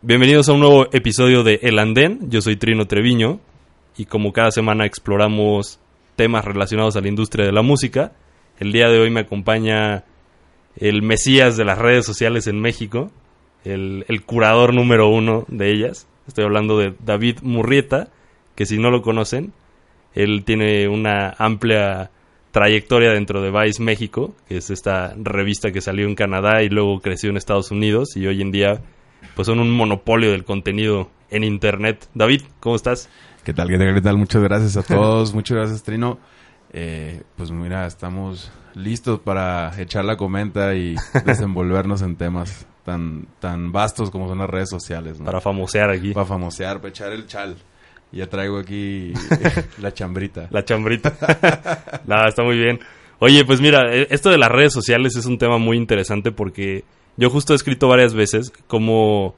Bienvenidos a un nuevo episodio de El Andén. Yo soy Trino Treviño y como cada semana exploramos temas relacionados a la industria de la música. El día de hoy me acompaña el mesías de las redes sociales en México, el, curador número uno de ellas. Estoy hablando de David Murrieta, que si no lo conocen, él tiene una amplia trayectoria dentro de Vice México, que es esta revista que salió en Canadá y luego creció en Estados Unidos y hoy en día pues son un monopolio del contenido en internet. David, ¿cómo estás? ¿Qué tal? ¿Qué tal? ¿Qué tal? Muchas gracias a todos. Muchas gracias, Trino. Eh, pues mira, estamos listos para echar la comenta y desenvolvernos en temas tan, tan vastos como son las redes sociales. ¿no? Para famosear aquí. Para famosear, para echar el chal. Ya traigo aquí la chambrita. La chambrita. Nada, está muy bien. Oye, pues mira, e, esto de las redes sociales es un tema muy interesante porque yo justo he escrito varias veces como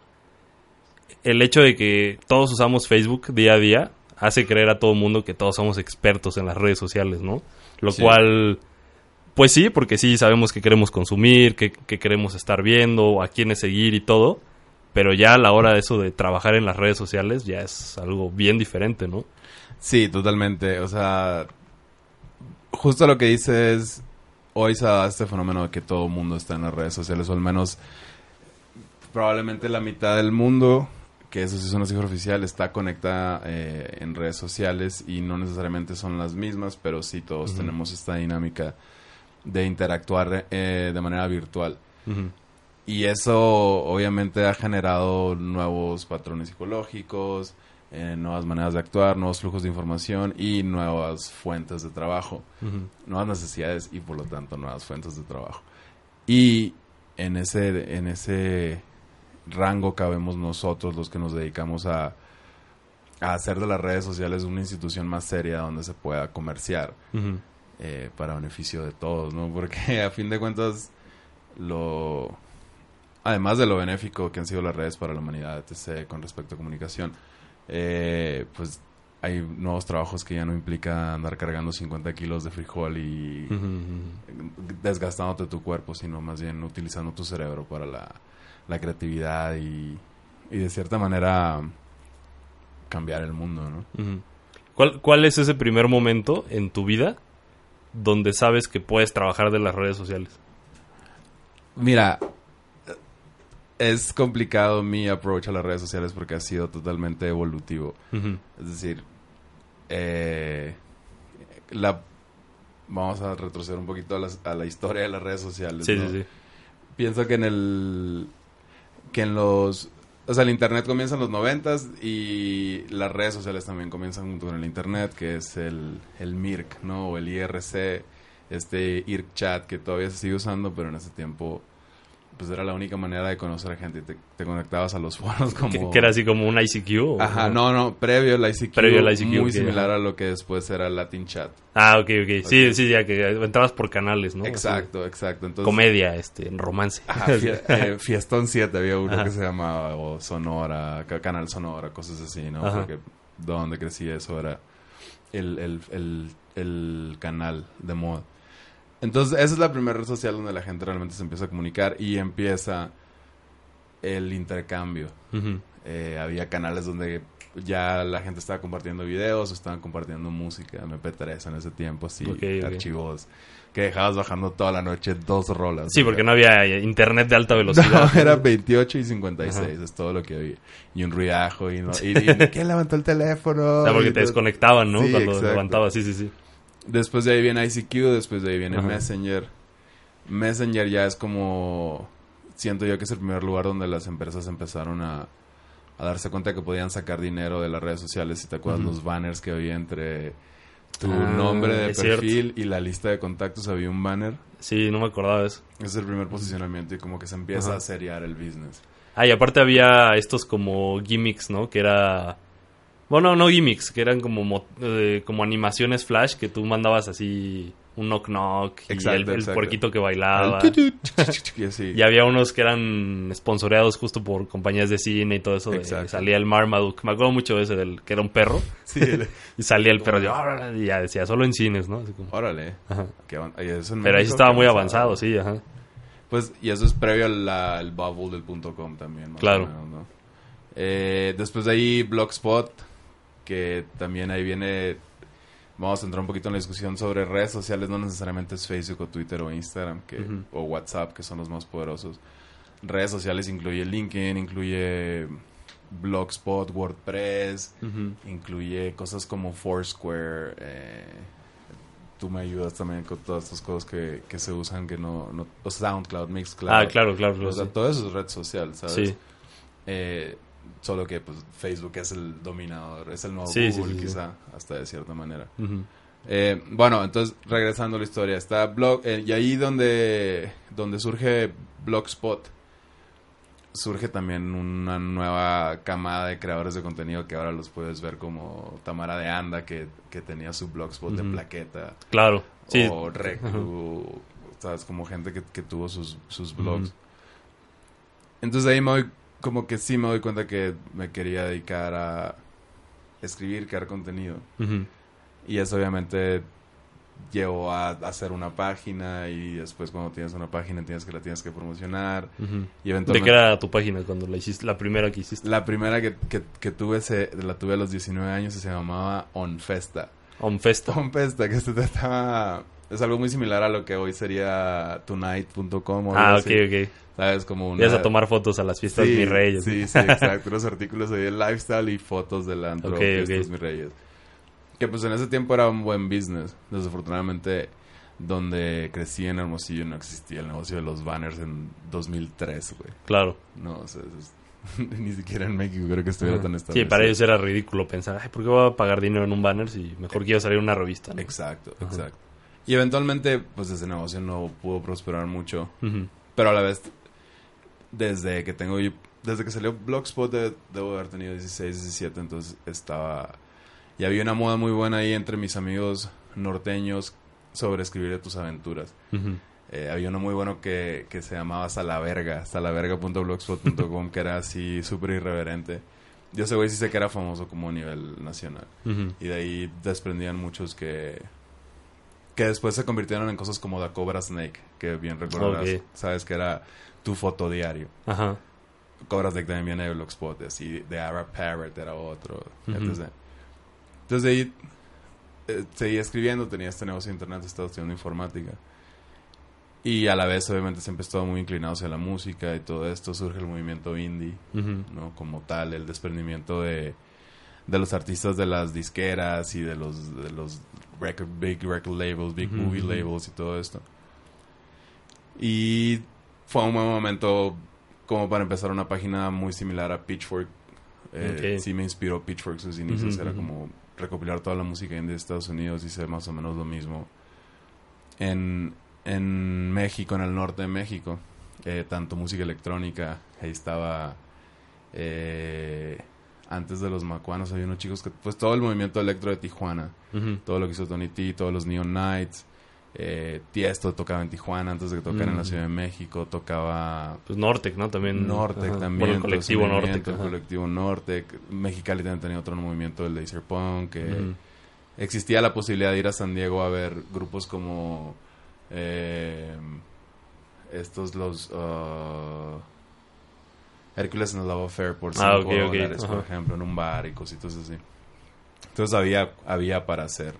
el hecho de que todos usamos Facebook día a día hace creer a todo el mundo que todos somos expertos en las redes sociales, ¿no? Lo Sí. cual, pues sí, porque sí sabemos que queremos consumir, que, que queremos estar viendo, a quiénes seguir y todo, pero ya a la hora de eso de trabajar en las redes sociales ya es algo bien diferente, ¿no? Sí, totalmente. O sea, justo lo que dices, hoy se da este fenómeno de que todo el mundo está en las redes sociales, o al menos probablemente la mitad del mundo, que eso sí es una cifra oficial, está conectada eh, en redes sociales y no necesariamente son las mismas, pero sí todos tenemos esta dinámica de interactuar eh, de manera virtual. Y eso obviamente ha generado nuevos patrones psicológicos, eh, nuevas maneras de actuar, nuevos flujos de información y nuevas fuentes de trabajo, nuevas necesidades y por lo tanto nuevas fuentes de trabajo. Y en ese, en ese rango cabemos nosotros los que nos dedicamos a, a hacer de las redes sociales una institución más seria donde se pueda comerciar eh, para beneficio de todos, ¿no? Porque a fin de cuentas, lo además de lo benéfico que han sido las redes para la humanidad, etc., con respecto a comunicación, eh, pues hay nuevos trabajos que ya no implica andar cargando 50 kilos de frijol y desgastándote tu cuerpo, sino más bien utilizando tu cerebro para la, la creatividad y, y de cierta manera cambiar el mundo, ¿no? ¿Cuál, ¿Cuál es ese primer momento en tu vida donde sabes que puedes trabajar de las redes sociales? Mira, es complicado mi approach a las redes sociales porque ha sido totalmente evolutivo. Es decir, eh, la, vamos a retroceder un poquito a, las- a la historia de las redes sociales. Sí, ¿no? sí, sí. Pienso que en el que en los o sea, el internet comienza en los noventas y las redes sociales también comienzan junto con el internet, que es el, el MIRC, ¿no? O el IRC, este IRC chat que todavía se sigue usando, pero en ese tiempo pues era la única manera de conocer a gente. Te, te conectabas a los foros como... Que, que era así como un ICQ. ¿o? Ajá, no, no, previo al ICQ. Previo al ICQ, Muy similar a lo que después era Latin Chat. Ah, ok, ok. Sí, Ok. sí, ya que entrabas por canales, ¿no? Exacto, exacto. Entonces, comedia, este, romance. Ajá, fie- eh, Fiestón 7 había uno Ajá. que se llamaba o Sonora, ca- Canal Sonora, cosas así, ¿no? Ajá. Porque donde crecí eso era el, el, el, el canal de moda. Entonces, esa es la primera red social donde la gente realmente se empieza a comunicar y empieza el intercambio. Eh, había canales donde ya la gente estaba compartiendo videos o estaban compartiendo música, MP3 en ese tiempo, así, ok. archivos que dejabas bajando tola la noche dos rolas. Sí, porque no había eh, internet de alta velocidad. No, era 28 y 56, es todo lo que había. Y un ruidajo y, no, y, y ¿quién levantó el teléfono? O sea, porque te desconectaban, ¿no? Sí, Cuando levantabas, sí, sí, sí. Después de ahí viene ICQ, después de ahí viene Ajá. Messenger. Messenger ya es como siento yo que es el primer lugar donde las empresas empezaron a, a darse cuenta que podían sacar dinero de las redes sociales. Si te acuerdas los banners que había entre tu Ah, nombre de cierto. perfil y la lista de contactos, había un banner. Sí, no me acordaba de eso. Ese es el primer posicionamiento y como que se empieza Ajá. a seriar el business. Ah, y aparte había estos como gimmicks, ¿no? Que era... Bueno, no gimmicks, que eran como, mo- eh, como animaciones flash que tú mandabas así un knock knock y Exacto, el, el exacto. puerquito que bailaba. Y así. Y había unos que eran sponsoreados justo por compañías de cine y todo eso. de- salía el Marmaduke. Me acuerdo mucho de ese, del, que era un perro. Sí, el- Y salía el perro. yo, y ya decía, solo en cines, ¿no? Así como- Órale. Ajá. Eso Pero ahí estaba muy avanzado, sí, ajá. Pues, y eso es previo al al bubble del punto .com también. más Claro. o menos, ¿no? Eh, después de ahí, Blogspot, que también ahí viene... Vamos a entrar un poquito en la discusión sobre redes sociales, no necesariamente es Facebook o Twitter o Instagram que, o WhatsApp, que son los más poderosos. Redes sociales incluye LinkedIn, incluye Blogspot, WordPress, Ujú. incluye cosas como Foursquare. eh, tú me ayudas también con todas estas cosas que, que se usan que no, SoundCloud, Mixcloud. Ah, claro, claro. claro, O sea, sí. todo eso es red social, ¿sabes? Sí. Eh, solo que pues Facebook es el dominador, es el nuevo Sí, Google sí, sí. quizá, hasta de cierta manera. Eh, bueno, entonces regresando a la historia, está blog eh, y ahí donde donde surge Blogspot surge también una nueva camada de creadores de contenido que ahora los puedes ver como Tamara de Anda que, que tenía su Blogspot de Ujú. plaqueta Claro, sí. o Reclu, sabes, como gente que, que tuvo sus, sus blogs. Entonces ahí me doy, como que sí me doy cuenta que me quería dedicar a escribir, crear contenido. Y eso obviamente llevó a hacer una página y después cuando tienes una página tienes que la tienes que promocionar y ¿De eventualmente qué era tu página cuando la hiciste? La primera que hiciste. la primera que, que, que tuve se, la tuve a los 19 años y se llamaba Onfesta. Onfesta. Onfesta que se trataba es algo muy similar a lo que hoy sería tonight.com o Ah, ok, así. ok. sabes como una Ibas a tomar fotos a las fiestas sí, mis reyes. Sí, sí, exacto. Unos artículos ahí de lifestyle y fotos del antro Ok, Fiestas ok. Mis Reyes. Que pues en ese tiempo era un buen business. Desafortunadamente, donde crecí en Hermosillo no existía el negocio de los banners en 2003, güey. Claro. No, o sea, es- ni siquiera en México creo que estuviera tan Sí, establecido. para ellos era ridículo pensar, ay, ¿por qué voy a pagar dinero en un banner si mejor quiero salir en una revista? ¿no? Exacto, exacto. Y eventualmente, pues ese negocio no pudo prosperar mucho. Pero a la vez, desde que tengo yo- desde que salió Blogspot de- debo haber tenido 16, 17, entonces estaba y había una moda muy buena ahí entre mis amigos norteños sobre escribir de tus aventuras. Eh, había uno muy bueno que, que se llamaba Salaverga, salaverga.blogspot.com, que era así súper irreverente. Yo ese güey sí sé que era famoso como a nivel nacional. Y de ahí desprendían muchos que que después se convirtieron en cosas como The Cobra Snake, que bien recordarás, sabes que era tu fotodiario. Ajá. Cobra Snake también viene de Blogspot, y así The Arab Parrot era otro, Ujú. etc. Entonces de ahí eh, seguía escribiendo, tenía este negocio de internet, estaba estudiando informática. Y a la vez, obviamente, siempre estaba muy inclinado hacia la música y todo esto. Surge el movimiento indie. ¿no? Como tal, el desprendimiento de, de los artistas de las disqueras y de los, de los record, big record labels, big movie labels y todo esto. Y fue un buen momento como para empezar una página muy similar a Pitchfork. Eh. Sí me inspiró Pitchfork sus inicios. Era como recopilar toda la música indie de Estados Unidos y hacer más o menos lo mismo. En, en México, en el norte de México, eh, tanto música electrónica, ahí estaba... eh, antes de los macuanos había unos chicos que... Pues todo el movimiento electro de Tijuana todo lo que hizo Tony T, todos los Neon Knights, eh, Tiesto tocaba en Tijuana antes de que tocara en la. Ciudad de México, tocaba Pues Nortec, ¿no? También. Nortec ajá. también, el colectivo Nortec. el colectivo Nortec, Mexicali también tenía otro movimiento del Laser Punk, que existía la posibilidad de ir a San Diego a ver grupos como eh, estos los uh, Hércules en el Love Affair por 5 Ah, ok, ok, dólares, por ajá. ejemplo, en un bar y cositas así. Entonces había, había para hacer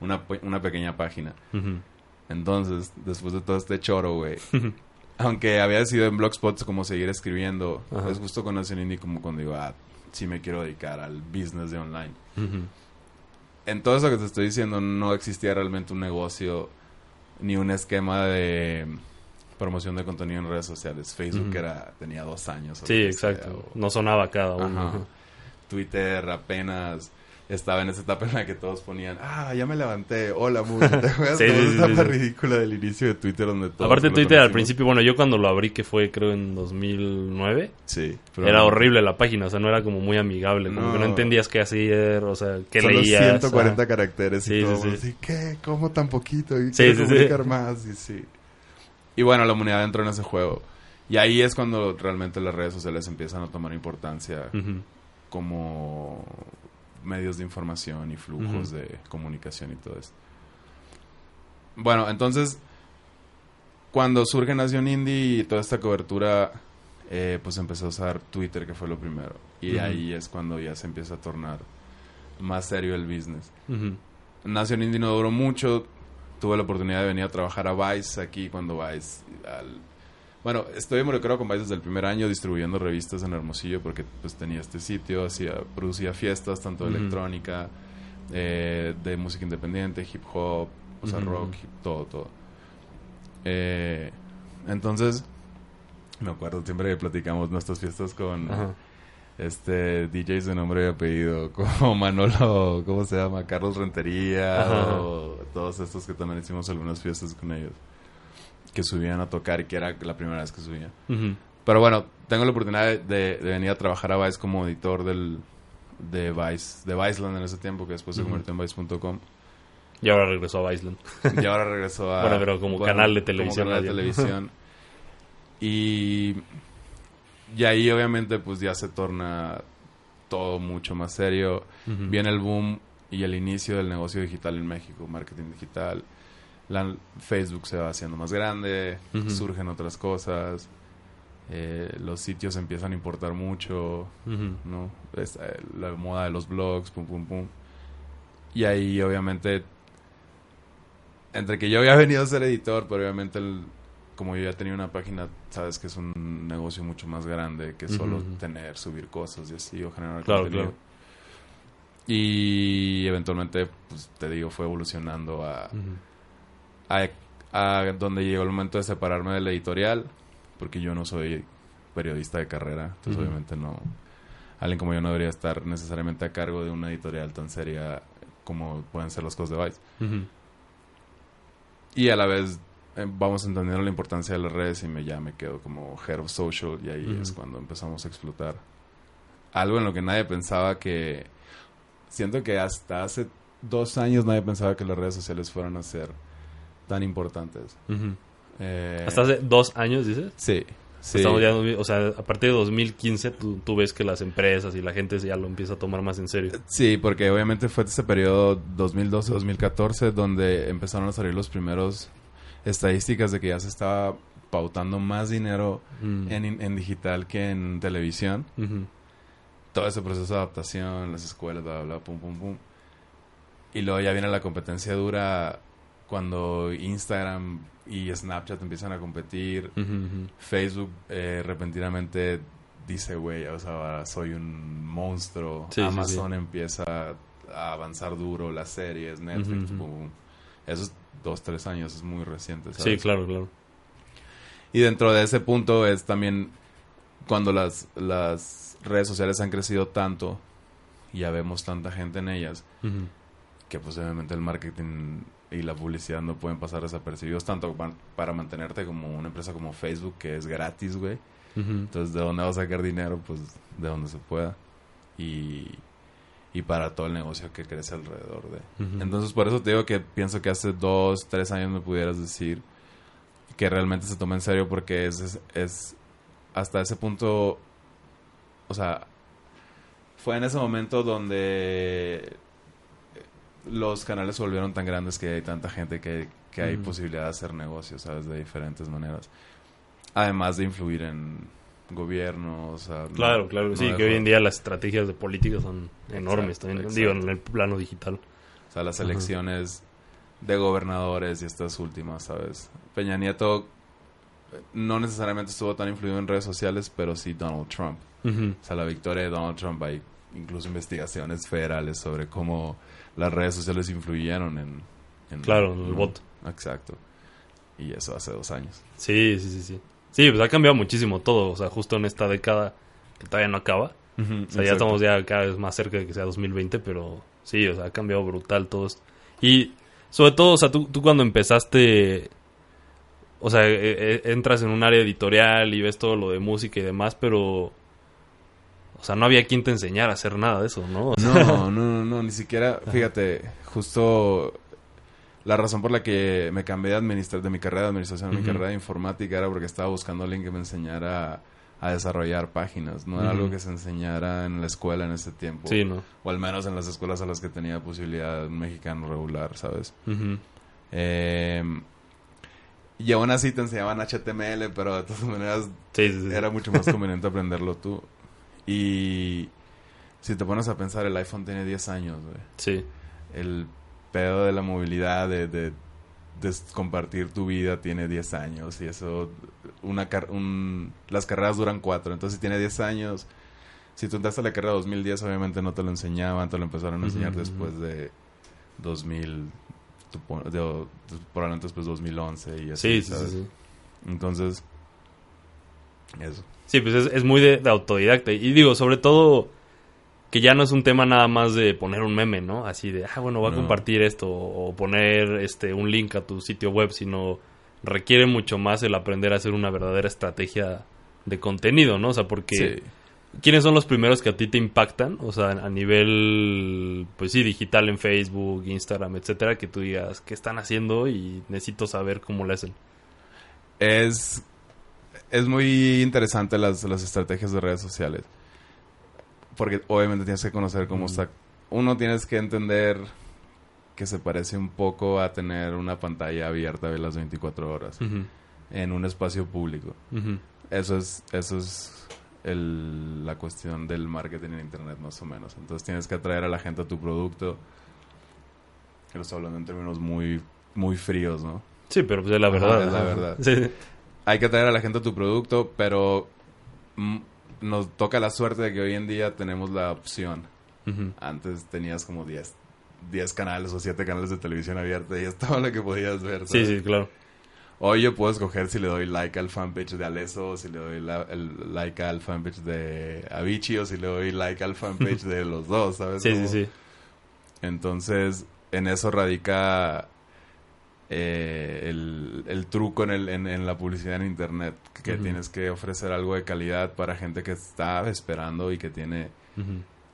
una, una pequeña página. Ujú. Entonces, después de todo este choro, güey, aunque había decidido en Blogspot como seguir escribiendo, Ajá. es justo con el indie como cuando digo, ah, sí me quiero dedicar al business de online. Ujú. En todo eso que te estoy diciendo, no existía realmente un negocio ni un esquema de promoción de contenido en redes sociales. Facebook era tenía dos años. Sí, sea, exacto. o- No sonaba cada uno. Ajá. Twitter apenas estaba en esa etapa en la que todos ponían, ah, ya me levanté, hola, mundo. ¿Te acuerdas? Sí, sí, ridícula del inicio de Twitter donde todos Aparte Twitter al principio, bueno, yo cuando lo abrí, que fue creo en 2009, Sí. era horrible la página, o sea, no era como muy amigable, como No. que no entendías qué hacer, o sea, qué Solo leías. 140 ajá. caracteres y sí, todo. sí. Así, ¿qué? ¿Cómo tan poquito? Y quiero comunicar más. Y sí. Y bueno, la humanidad entró en ese juego. Y ahí es cuando realmente las redes sociales empiezan a tomar importancia como medios de información y flujos de comunicación y todo esto. Bueno, entonces, cuando surge Nación Indie y toda esta cobertura, eh, pues empezó a usar Twitter, que fue lo primero. Y ahí es cuando ya se empieza a tornar más serio el business. Nación Indie no duró mucho. Tuve la oportunidad de venir a trabajar a Vice aquí cuando Vice... al- Bueno, estoy involucrado con Vice desde el primer año distribuyendo revistas en Hermosillo porque pues tenía este sitio, hacía, producía fiestas tanto de electrónica, eh, de música independiente, hip hop, o sea, rock, hip- todo, todo. Eh, entonces, me acuerdo siempre que platicamos nuestras fiestas con. Este DJs de nombre y apellido, como Manolo, ¿cómo se llama? Carlos Rentería, Ajá. o todos estos que también hicimos algunas fiestas con ellos, que subían a tocar y que era la primera vez que subían. Ujú. Pero bueno, tengo la oportunidad de, de- de venir a trabajar a Vice como editor del, de Vice, de Viceland en ese tiempo, que después se convirtió en Vice.com. Y ahora regresó a Viceland. Y ahora regresó a... Bueno, pero como canal de televisión, Como canal de televisión. y, y ahí obviamente pues ya se torna todo mucho más serio. Viene el boom y el inicio del negocio digital en México, marketing digital. La, Facebook se va haciendo más grande, surgen otras cosas. eh, los sitios empiezan a importar mucho. ¿no? Es, eh, la moda de los blogs, pum, pum, pum. Y ahí, obviamente, entre que yo había venido a ser editor, pero obviamente, el- como yo ya tenía una página, sabes que es un negocio mucho más grande que solo tener, subir cosas y así, o generar Claro, contenido. claro. Y eventualmente, pues te digo, fue evolucionando a, a, a donde llegó el momento de separarme del editorial, porque yo no soy periodista de carrera, entonces obviamente no, alguien como yo no debería estar necesariamente a cargo de una editorial tan seria como pueden ser las cosas de Vice. Y a la vez eh, vamos entendiendo la importancia de las redes y me ya me quedo como head of social y ahí es cuando empezamos a explotar. Algo en lo que nadie pensaba que... Siento que hasta hace dos años nadie pensaba que las redes sociales fueran a ser tan importantes. Eh, Hasta hace dos años, dices. Sí, sí. Estamos ya, en 2000, o sea, a partir de 2015 tú, tú ves que las empresas y la gente ya lo empieza a tomar más en serio. Sí, porque obviamente fue ese periodo 2012-2014 donde empezaron a salir los primeros estadísticas de que ya se estaba pautando más dinero Mm. en, en digital que en televisión. Todo ese proceso de adaptación, las escuelas, bla, bla, bla, pum, pum, pum. Y luego ya viene la competencia dura cuando Instagram y Snapchat empiezan a competir. Facebook eh, repentinamente dice, güey, o sea, soy un monstruo. Sí, sí, Amazon empieza a avanzar duro, las series, Netflix, pum, pum. Esos dos, tres años es muy reciente, Sí, claro, claro. Y dentro de ese punto es también cuando las, las redes sociales han crecido tanto y ya vemos tanta gente en ellas, que pues obviamente el marketing y la publicidad no pueden pasar desapercibidos tanto pa- para mantenerte como una empresa como Facebook que es gratis, güey. Entonces, ¿de dónde vas a sacar dinero? Pues de donde se pueda. Y, y para todo el negocio que crece alrededor de. Entonces, por eso te digo que pienso que hace dos, tres años me pudieras decir que realmente se toma en serio porque es, es, es hasta ese punto, o sea, fue en ese momento donde los canales se volvieron tan grandes que hay tanta gente que, que hay posibilidad de hacer negocios, ¿sabes? De diferentes maneras. Además de influir en gobiernos. o sea, no- Claro, claro. no sí, que hoy en día las estrategias de política son enormes Exacto, también. exacto. Digo, en el plano digital. O sea, las Ajá. elecciones de gobernadores y estas últimas, ¿sabes? Peña Nieto eh, no necesariamente estuvo tan influido en redes sociales, pero sí Donald Trump. O sea, la victoria de Donald Trump, hay incluso investigaciones federales sobre cómo las redes sociales influyeron en... en- Claro, en el voto. Exacto. Y eso hace dos años. Sí, sí, sí, sí. Sí, pues ha cambiado muchísimo todo. O sea, justo en esta década que todavía no acaba. O sea, ya estamos ya cada vez más cerca de que sea 2020, pero Sí, o sea, ha cambiado brutal todo esto. Y sobre todo, o sea, tú, tú cuando empezaste, o sea, e- e- entras en un área editorial y ves todo lo de música y demás, pero, o sea, no había quien te enseñara a hacer nada de eso, ¿no? O sea, No, no, no, no, ni siquiera, fíjate, justo la razón por la que me cambié de, administra de mi carrera de administración a mi carrera de informática era porque estaba buscando a alguien que me enseñara a, a desarrollar páginas. No era algo que se enseñara en la escuela en ese tiempo. Sí, ¿no? O al menos en las escuelas a las que tenía posibilidad un mexicano regular, ¿sabes? Eh, y aún así te enseñaban HTML, pero de todas maneras Sí, sí, sí. era mucho más conveniente aprenderlo tú. Y si te pones a pensar, el iPhone tiene 10 años, güey. Sí. El pedo de la movilidad, de, de, compartir tu vida, tiene 10 años. Y eso, una car- un, las carreras duran 4. Entonces, si tiene 10 años, si tú entraste a la carrera 2010, obviamente no te lo enseñaban, te lo empezaron a enseñar después de 2000, supo- de- de- probablemente después de 2011 y así, Sí, sí, sí. Entonces, eso. Sí, pues es, es muy de, de autodidacta. Y digo, sobre todo, que ya no es un tema nada más de poner un meme, ¿no? Así de, ah, bueno, voy a No. compartir esto o poner este un link a tu sitio web, sino requiere mucho más el aprender a hacer una verdadera estrategia de contenido, ¿no? O sea, porque Sí. ¿quiénes son los primeros que a ti te impactan? O sea, a nivel, pues sí, digital en Facebook, Instagram, etcétera, que tú digas, ¿qué están haciendo? Y necesito saber cómo lo hacen. Es, es muy interesante las, las estrategias de redes sociales. Porque obviamente tienes que conocer cómo está. Uno tienes que entender que se parece un poco a tener una pantalla abierta de las 24 horas en un espacio público. Eso es, eso es el- la cuestión del marketing en internet, más o menos. Entonces tienes que atraer a la gente a tu producto. Lo estoy hablando en términos muy, muy fríos, ¿no? Sí, pero pues es la Ajá, verdad. es la verdad. Sí. hay que atraer a la gente a tu producto, pero mm, nos toca la suerte de que hoy en día tenemos la opción. Antes tenías como 10, 10 canales o 7 canales de televisión abierta y es todo lo que podías ver. Sí, ¿sabes? sí, claro. Hoy yo puedo escoger si le doy like al fanpage de Aleso, o si le doy la- el like al fanpage de Avicii, o si le doy like al fanpage de los dos, ¿sabes? Sí, sí, sí. entonces, en eso radica eh, el, el truco en, el, en, en la publicidad en Internet, que tienes que ofrecer algo de calidad para gente que está esperando y que tiene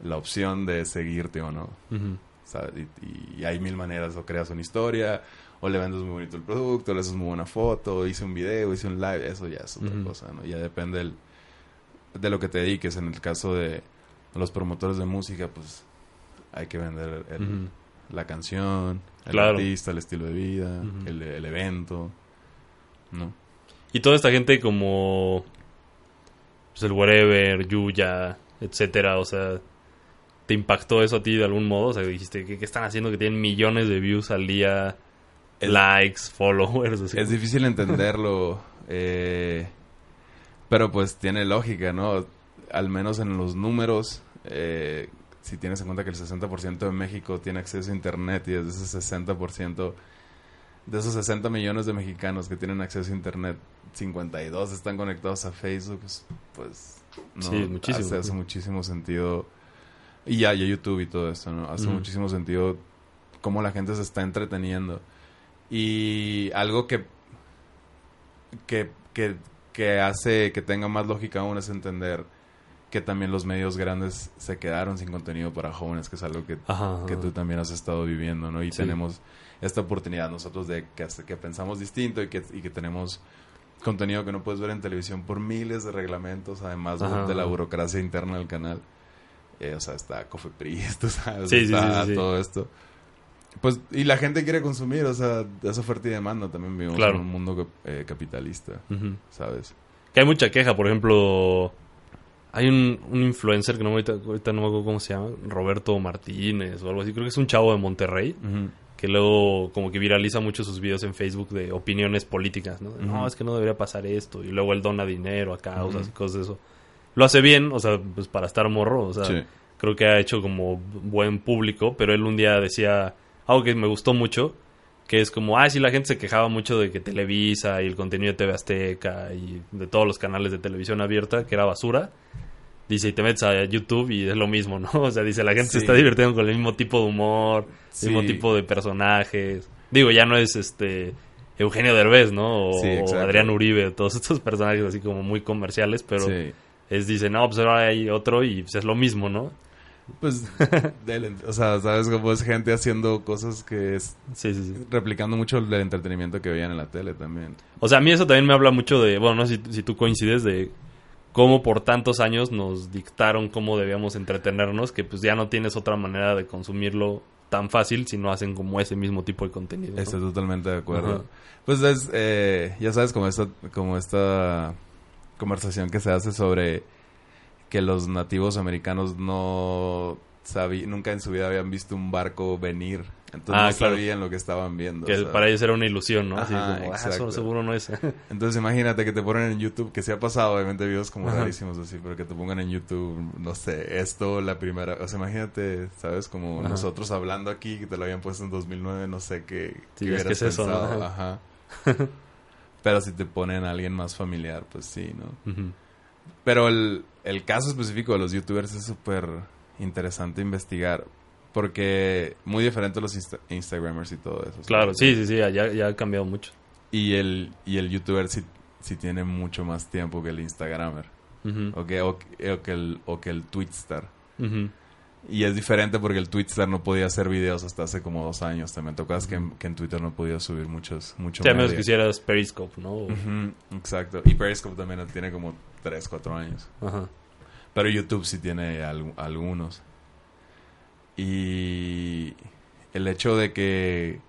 la opción de seguirte o no. Y, y hay mil maneras, o creas una historia, o le vendes muy bonito el producto, le haces muy buena foto, hice un video, hice un live, eso ya es otra cosa, ¿no? Ya depende del- de lo que te dediques. En el caso de los promotores de música, pues hay que vender el-. La canción, el Claro. artista, el estilo de vida, el, el evento, ¿no? Y toda esta gente como pues, el Wherever, Yuya, etcétera, o sea, ¿te impactó eso a ti de algún modo? O sea, dijiste, ¿qué, qué están haciendo que tienen millones de views al día? Es- likes, followers, así. Es difícil entenderlo, eh, pero pues tiene lógica, ¿no? Al menos en los números, eh, si tienes en cuenta que el 60% de México tiene acceso a Internet y de ese 60%, de esos 60 millones de mexicanos que tienen acceso a Internet, 52 están conectados a Facebook, pues, no, Sí, muchísimo, hace, muchísimo sentido. Y ya, y a YouTube y todo eso, ¿no? Hace muchísimo sentido cómo la gente se está entreteniendo. Y algo que, que, que, que hace que tenga más lógica aún es entender que también los medios grandes se quedaron sin contenido para jóvenes, que es algo que, Ajá. que tú también has estado viviendo, ¿no? Y Sí. tenemos esta oportunidad nosotros de que, que pensamos distinto y que, y que tenemos contenido que no puedes ver en televisión por miles de reglamentos, además Ajá. de la burocracia interna del canal. Eh, o sea, está Cofepris, tú sabes, Sí, está sí, todo esto. Pues, y la gente quiere consumir, o sea, es oferta y demanda. También vivimos Claro. en un mundo eh, capitalista. ¿sabes? Que hay mucha queja, por ejemplo, hay un, un influencer que no, ahorita, ahorita no me acuerdo cómo se llama, Roberto Martínez o algo así, creo que es un chavo de Monterrey, que luego como que viraliza mucho sus videos en Facebook de opiniones políticas, ¿no? De, No, Ujú. es que no debería pasar esto, y luego él dona dinero a causas y cosas de eso. Lo hace bien, o sea, pues para estar morro, o sea, Sí. creo que ha hecho como buen público, pero él un día decía algo que me gustó mucho, que es como, ah, sí, la gente se quejaba mucho de que Televisa y el contenido de TV Azteca y de todos los canales de televisión abierta, que era basura, Dice, y te metes a YouTube y es lo mismo, ¿no? O sea, dice, la gente se está divirtiendo con el mismo tipo de humor, Sí. el mismo tipo de personajes. Digo, ya no es este Eugenio Derbez, ¿no? O, Sí, exacto. o Adrián Uribe, todos estos personajes así como muy comerciales, pero es, dice, no, pues ahora hay otro y pues, es lo mismo, ¿no? Pues, del- o sea, sabes cómo es gente haciendo cosas que es Sí, sí, sí. replicando mucho el entretenimiento que veían en la tele también. O sea, a mí eso también me habla mucho de, bueno, no sé si, si tú coincides, de cómo por tantos años nos dictaron cómo debíamos entretenernos, que pues ya no tienes otra manera de consumirlo tan fácil si no hacen como ese mismo tipo de contenido. ¿no? Estoy totalmente de acuerdo. Ajá. Pues es, eh, ya sabes, como esta, como esta conversación que se hace sobre que los nativos americanos no sabí, nunca en su vida habían visto un barco venir. Entonces Ah, no claro. sabían lo que estaban viendo. Que para ellos era una ilusión, ¿no? Así Ajá, como, ah, eso seguro no es. Entonces imagínate que te ponen en YouTube, que se ha pasado, obviamente videos como Ajá. rarísimos así, pero que te pongan en YouTube, no sé, esto la primera, o sea, imagínate, ¿sabes? Como Ajá. nosotros hablando aquí, que te lo habían puesto en 2009, no sé qué, Sí, qué es que es eso, ¿no? pensado, Ajá. pero si te ponen a alguien más familiar, pues sí, ¿no? Pero el, el caso específico de los youtubers es súper interesante investigar, porque muy diferente a los insta- instagramers y todo eso. Claro, sí, sí, sí, ya, ya ha cambiado mucho. Y el, y el youtuber sí, sí tiene mucho más tiempo que el instagramer. O que, o, que- o que el, o que el twitstar. Y es diferente porque el twitstar no podía hacer videos hasta hace como dos años. También tocas que, en- que en Twitter no podía subir muchos, mucho Sí, a menos que hicieras Periscope, ¿no? Exacto. Y Periscope también tiene como tres, cuatro años. Ajá. Pero YouTube sí tiene al- algunos. Y el hecho de que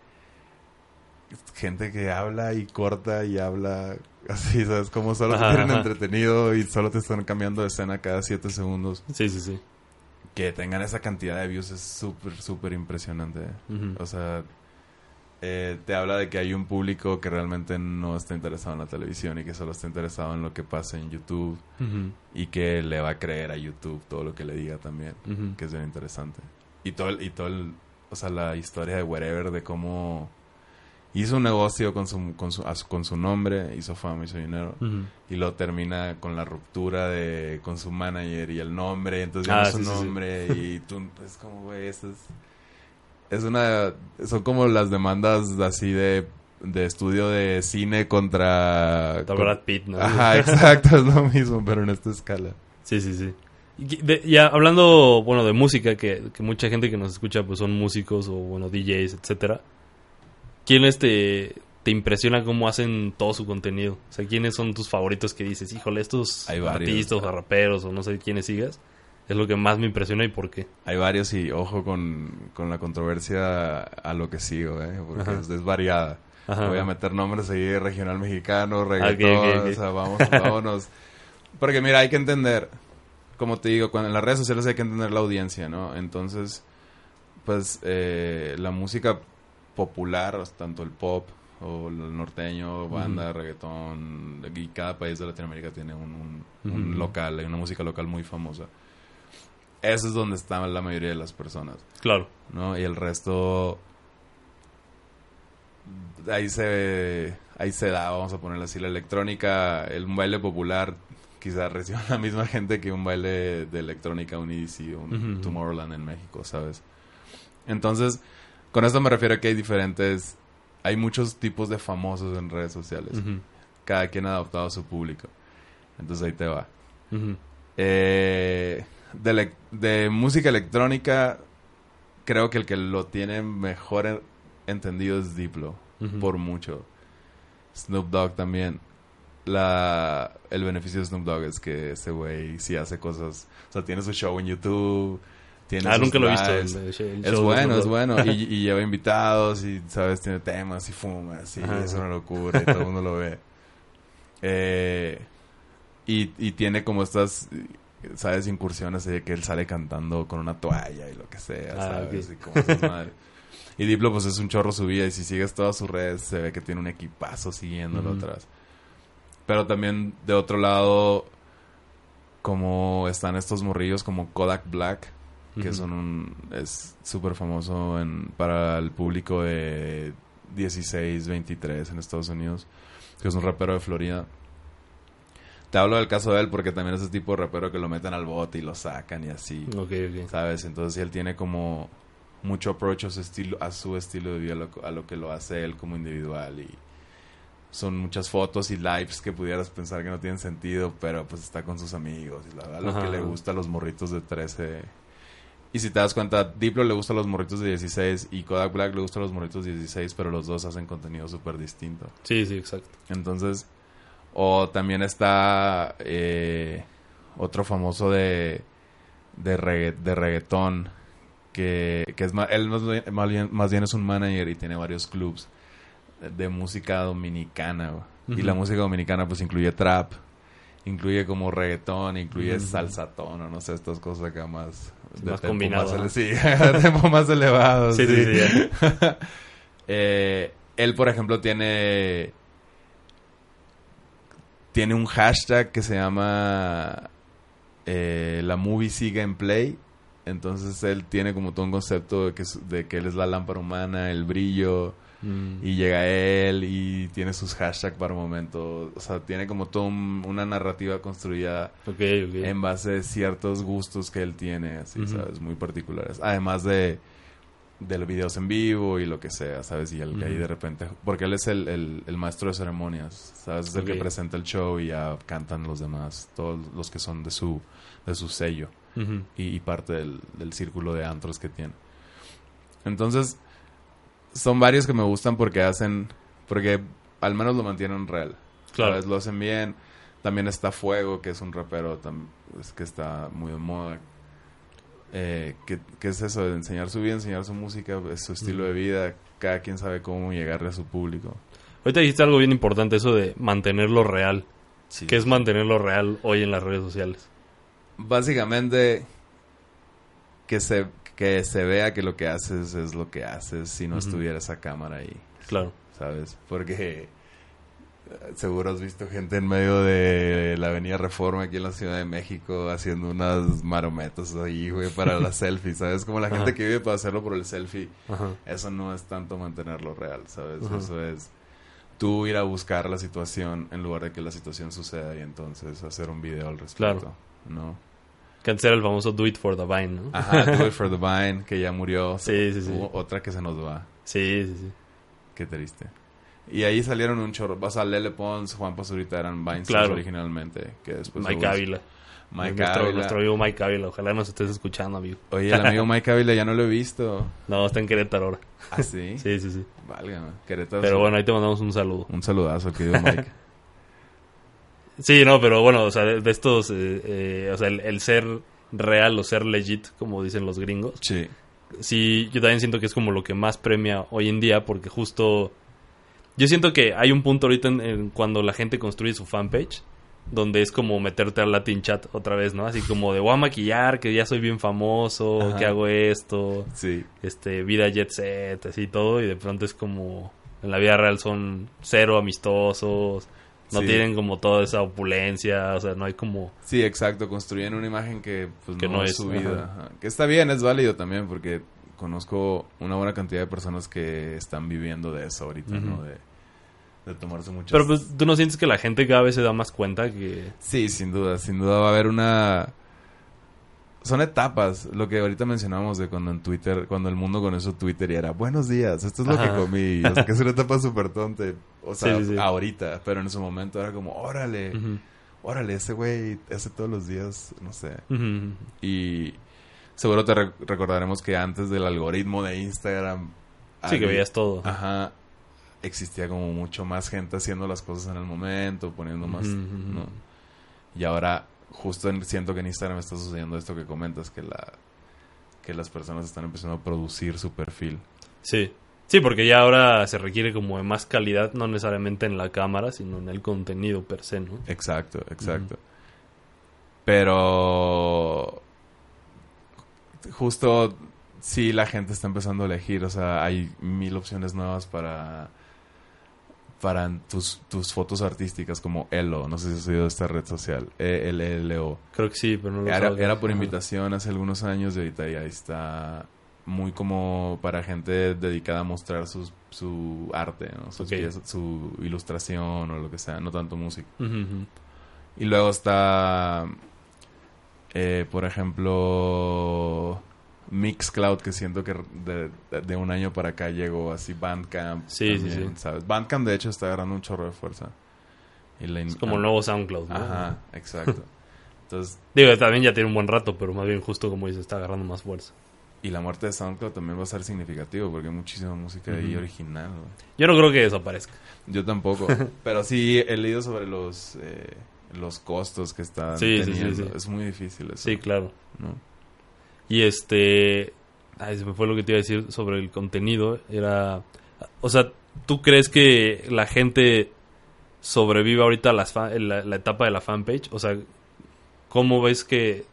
gente que habla y corta y habla así, ¿sabes? Como solo te Ajá, tienen ajá. entretenido y solo te están cambiando de escena cada siete segundos. Sí, sí, sí. Que tengan esa cantidad de views es súper, súper impresionante. O sea, eh, te habla de que hay un público que realmente no está interesado en la televisión y que solo está interesado en lo que pasa en YouTube y que le va a creer a YouTube todo lo que le diga también, que es bien interesante. Y todo el, y todo el, o sea, la historia de Wherever de cómo hizo un negocio con su, con su, con su nombre, hizo fama, hizo dinero, y lo termina con la ruptura de, con su manager y el nombre, entonces ya Ah, no su sí, sí, sí. nombre, y tú, es como, güey, eso es, es una, son como las demandas así de, de estudio de cine contra... Con- Brad Pitt, ¿no? Ajá, exacto, es lo mismo, pero en esta escala. Sí, sí, sí. De- ya hablando, bueno, de música, que, que mucha gente que nos escucha pues son músicos o, bueno, DJs, etcétera. ¿Quiénes te, te impresiona cómo hacen todo su contenido? O sea, ¿quiénes son tus favoritos que dices, híjole, estos Hay varios. artistas o raperos o no sé quiénes sigas? Es lo que más me impresiona y por qué. Hay varios y ojo con, con la controversia a lo que sigo, ¿eh? Porque es, es variada. Ajá. Voy a meter nombres ahí regional mexicano, reggaetón, ok, ok. o sea, vamos, vámonos. Porque mira, hay que entender, como te digo, cuando en las redes sociales hay que entender la audiencia, ¿no? Entonces, pues eh, la música popular, tanto el pop o el norteño, banda, reggaetón, y cada país de Latinoamérica tiene un, un- un Ujú. local, hay una música local muy famosa. Eso es donde está la mayoría de las personas. Claro. ¿no? Y el resto ahí se ahí se da, vamos a ponerlo así, la electrónica, el baile popular quizás reciba la misma gente que un baile de electrónica, un EDC, un. Tomorrowland en México, ¿sabes? Entonces, con esto me refiero a que hay diferentes, hay muchos tipos de famosos en redes sociales. Cada quien ha adoptado a su público. Entonces ahí te va. Eh, de, de música electrónica, creo que el que lo tiene mejor en- entendido es Diplo, por mucho. Snoop Dogg también. La, el beneficio de Snoop Dogg es que ese güey sí hace cosas. O sea, tiene su show en YouTube. Tiene Ah, sus nunca lo he visto. el- Es bueno, es bueno. Y, y lleva invitados y, ¿sabes? Tiene temas y fuma. Ajá. es una locura y todo el mundo lo ve. Eh, y, y tiene como estas, ¿sabes? Incursiones de que él sale cantando con una toalla y lo que sea, Ah, ¿sabes? Y, como esas madres. y Diplo, pues es un chorro su vida y si sigues todas sus redes se ve que tiene un equipazo siguiéndolo atrás. Pero también, de otro lado, como están estos morrillos como Kodak Black, que son un es súper famoso en, para el público de 16, 23 en Estados Unidos, que es un rapero de Florida. te hablo del caso de él porque también es ese tipo de rapero que lo meten al bote y lo sacan y así. Ok, ok. ¿Sabes? Entonces él tiene como mucho approach a su estilo, a su estilo de vida, a lo, a lo que lo hace él como individual y son muchas fotos y lives que pudieras pensar que no tienen sentido, pero pues está con sus amigos y la verdad lo que le gusta a los morritos de 13. Y si te das cuenta, Diplo le gusta a los morritos de 16 y Kodak Black le gusta a los morritos de 16, pero los dos hacen contenido súper distinto. Sí, sí, exacto. Entonces, o también está eh, otro famoso de, de, regga- de reggaetón, que, que es más, él más bien, más bien- más bien es un manager y tiene varios clubs de, música dominicana. Y la música dominicana pues incluye trap, incluye como reggaetón, incluye Ujú. salsatón o no sé, estas cosas acá más... Combinado, Más, ¿no? ele- sí, de tempo más elevado. Sí, sí, sí, Eh, él, por ejemplo, tiene tiene un hashtag que se llama eh, la movie sigue en play. Entonces él tiene como todo un concepto de que, de que él es la lámpara humana, el brillo, Mm. y llega él y tiene sus hashtags para un momento. O sea, tiene como toda un- una narrativa construida en base a ciertos gustos que él tiene, así. ¿sabes? Muy particulares. Además de, de los videos en vivo y lo que sea, ¿sabes? Y él, ahí Ujú. de repente... Porque él es el, el, el maestro de ceremonias, ¿sabes? Es el que presenta el show y ya cantan los demás, todos los que son de su, de su sello y parte del, del círculo de antros que tiene. Entonces, son varios que me gustan porque hacen, porque al menos lo mantienen real. Claro. ¿sabes? Lo hacen bien. También está Fuego, que es un rapero pues, que está muy de moda. Eh, ¿qué, qué es eso? De enseñar su vida, enseñar su música, es su estilo de vida. Cada quien sabe cómo llegarle a su público. Ahorita dijiste algo bien importante, eso de mantenerlo real. Sí. ¿Qué es mantenerlo real hoy en las redes sociales? Básicamente, que se, que se vea que lo que haces es lo que haces si no Ujú. estuviera esa cámara ahí. Claro. ¿sabes? Porque eh, seguro has visto gente en medio de la Avenida Reforma aquí en la Ciudad de México haciendo unas marometas ahí, güey, para la selfie, ¿sabes? Como la gente Ajá. que vive para hacerlo por el selfie, Ajá. eso no es tanto mantenerlo real, ¿sabes? Ajá. Eso es tú ir a buscar la situación en lugar de que la situación suceda y entonces hacer un video al respecto, Claro. ¿no? Que antes era el famoso Do It for the Vine, ¿no? Ajá, Do It for the Vine, que ya murió. Sí, sí, sí. Hubo otra que se nos va. Sí, sí, sí. Qué triste. Y ahí salieron un chorro. O sea, Lele Pons, Juan Pazurita eran Vine Claro. originalmente. Que después Mike Ávila. Mike nuestro, Ávila. nuestro amigo Mike Ávila. Ojalá nos estés escuchando, amigo. Oye, el amigo Mike Ávila ya no lo he visto. No, está en Querétaro ahora. ¿Ah, sí? Sí, sí, sí. Válgame. Querétaro. Pero bueno, ahí te mandamos un saludo. Un saludazo al querido Mike. Sí, no, pero bueno, o sea, de, estos, eh, eh, o sea, el, el ser real o ser legit, como dicen los gringos, sí. sí, yo también siento que es como lo que más premia hoy en día, porque justo, yo siento que hay un punto ahorita en, en cuando la gente construye su fanpage, donde es como meterte al Latin chat otra vez, ¿no? Así como de voy a maquillar, que ya soy bien famoso, Ajá. que hago esto, Sí. este, vida jet set, así todo, y de pronto es como, en la vida real son cero amistosos, no Sí. tienen como toda esa opulencia, o sea, no hay como... Sí, exacto. Construyen una imagen que, pues, Que no, no es su vida. Ajá. Que está bien, es válido también, porque conozco una buena cantidad de personas que están viviendo de eso ahorita, ¿no? De, de tomarse muchas... Pero pues tú no sientes que la gente cada vez se da más cuenta que... Sí, sin duda, sin duda va a haber una... Son etapas, lo que ahorita mencionamos de cuando en Twitter, cuando el mundo conoció Twitter y era buenos días, esto es lo Ajá. que comí, o sea, que es una etapa súper tonta, o sea, Sí, sí, sí. ahorita, pero en su momento era como, órale, órale, ese güey hace todos los días, no sé, y seguro te re- recordaremos que antes del algoritmo de Instagram, Sí, que veías todo. Ajá, existía como mucho más gente haciendo las cosas en el momento, poniendo más. ¿no? Y ahora justo en- siento que en Instagram está sucediendo esto que comentas, que la que las personas están empezando a producir su perfil. Sí. Sí, porque ya ahora se requiere como de más calidad, no necesariamente en la cámara, sino en el contenido per se, ¿no? Exacto, exacto. Pero justo sí la gente está empezando a elegir, o sea, hay mil opciones nuevas para para tus, tus fotos artísticas como Elo, no sé si has oído de esta red social, E. Creo que sí, pero no lo Era, sabes. era por invitación hace algunos años y ahorita ya está muy como para gente dedicada a mostrar sus, su arte, ¿no? Sus Ok. piezas, su ilustración o lo que sea, no tanto música. Y luego está, eh, por ejemplo, Mixcloud, que siento que de, de un año para acá llegó así Bandcamp. Sí, sí, también, sí. ¿sabes? Bandcamp, de hecho, está agarrando un chorro de fuerza. Y la Es como el nuevo SoundCloud, ¿no? Ajá, exacto. Entonces, Digo, también ya tiene un buen rato, pero más bien justo como dice, está agarrando más fuerza. y la muerte de SoundCloud también va a ser significativo porque hay muchísima música ahí original. Yo no creo que desaparezca. Yo tampoco, pero sí he leído sobre los eh, los costos que están Sí, sí, sí, teniendo. sí. Es muy difícil eso. Sí, claro. ¿no? Y este... Ay, se me fue lo que te iba a decir sobre el contenido. Era... O sea, ¿tú crees que la gente sobrevive ahorita a las la, la etapa de la fanpage? O sea, ¿cómo ves que...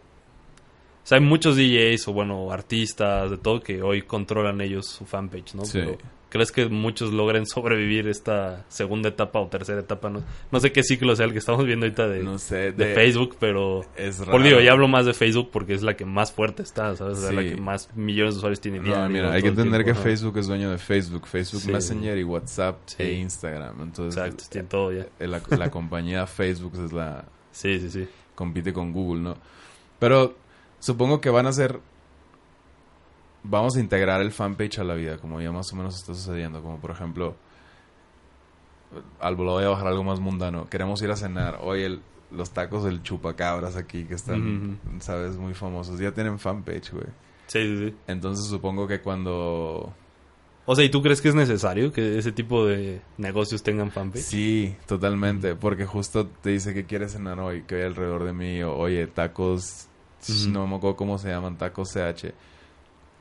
O sea, hay muchos DJs o, bueno, artistas, de todo, que hoy controlan ellos su fanpage, ¿no? Sí. Pero, ¿crees que muchos logren sobrevivir esta segunda etapa o tercera etapa? No, no sé qué ciclo sea el que estamos viendo ahorita de, No sé, de Facebook, pero... Es raro. Por digo, ya hablo más de Facebook porque es la que más fuerte está, ¿sabes? Sí. la que más millones de usuarios tiene No, mira, hay que entender que. Facebook es dueño de Facebook, Facebook Sí. Messenger y WhatsApp Sí. e Instagram. Entonces, Exacto, tiene todo ya. eh, la, la compañía Facebook es la Sí, sí, sí. compite con Google, ¿no? Pero supongo que van a ser vamos a integrar el fanpage a la vida, como ya más o menos está sucediendo, como por ejemplo al voy a bajar algo más mundano. Queremos ir a cenar. Hoy el los tacos del chupacabras aquí que están, sabes, muy famosos. Ya tienen fanpage, güey. Sí, sí, sí. Entonces supongo que cuando O sea, ¿y tú crees que es necesario que ese tipo de negocios tengan fanpage? Sí, totalmente, porque justo te dice que quieres cenar hoy, que hay alrededor de mí, o, oye, tacos, no me acuerdo cómo se llaman, tacos CH.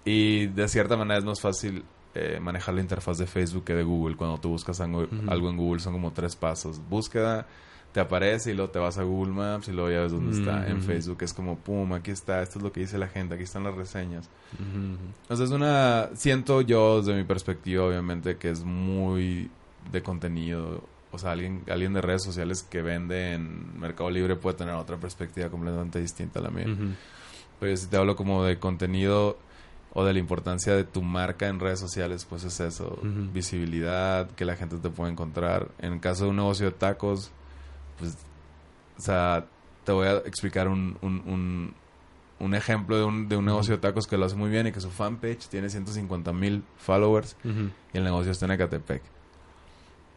Y de cierta manera es más fácil eh, manejar la interfaz de Facebook que de Google. Cuando tú buscas algo, algo en Google son como tres pasos. Búsqueda, te aparece y luego te vas a Google Maps y luego ya ves dónde está. En. Facebook es como, pum, aquí está, esto es lo que dice la gente, aquí están las reseñas. Sea, es una... Siento yo, desde mi perspectiva, obviamente, que es muy de contenido. O sea, alguien, alguien de redes sociales que vende en Mercado Libre puede tener otra perspectiva completamente distinta a la mía. Pero si te hablo como de contenido o de la importancia de tu marca en redes sociales, pues es eso. Visibilidad, que la gente te pueda encontrar. En el caso de un negocio de tacos, pues... O sea, te voy a explicar un, un, un, un ejemplo de un, de un negocio de tacos que lo hace muy bien y que su fanpage tiene 150 mil followers y el negocio está en Ecatepec.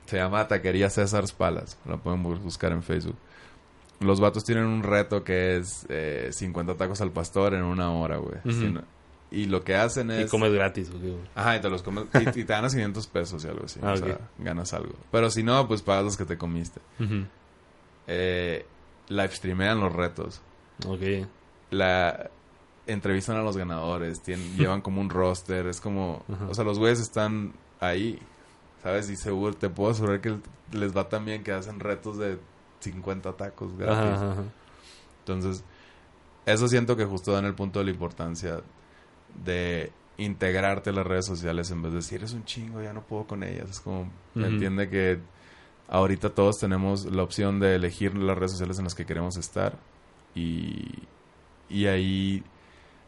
Se llama Taquería César Palas. Lo pueden bu- buscar en Facebook. Los vatos tienen un reto que es eh, 50 tacos al pastor en una hora, güey. No- y lo que hacen es... Y comes gratis. ¿o qué? Ajá, y te los comes y, y te ganas 500 pesos y algo así. Ah, o sea, ganas algo. Pero si no, pues pagas los que te comiste. Ujú. Eh, live streamean los retos. Ok. la entrevistan a los ganadores, tienen, llevan como un roster, es como, o sea, los güeyes están ahí, ¿sabes? Y seguro te puedo asegurar que les va tan bien que hacen retos de 50 tacos gratis. Ajá. Entonces, eso siento que justo dan el punto de la importancia de integrarte a las redes sociales en vez de decir, es un chingo, ya no puedo con ellas. Es como, entiende que ahorita todos tenemos la opción de elegir las redes sociales en las que queremos estar y, y ahí,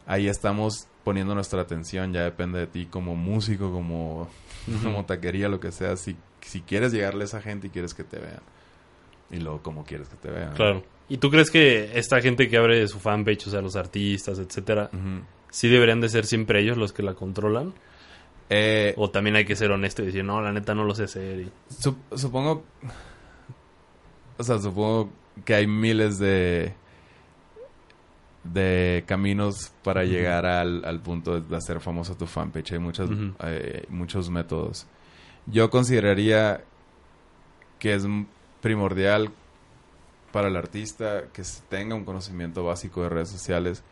ahí estamos poniendo nuestra atención, ya depende de ti como músico, como, como taquería, lo que sea, si, si quieres llegarle a esa gente y quieres que te vean. Y luego, como quieres que te vean. Claro. ¿Y tú crees que esta gente que abre su fanpage, o sea, los artistas, etcétera. Sí deberían de ser siempre ellos los que la controlan? Eh, ¿O también hay que ser honesto y decir, no, la neta no lo sé hacer? y- Sup- supongo. O sea, supongo que hay miles de. de caminos para llegar al, al punto de hacer famoso tu fanpage. Hay muchas, eh, muchos métodos. Yo consideraría que es primordial para el artista que tenga un conocimiento básico de redes sociales.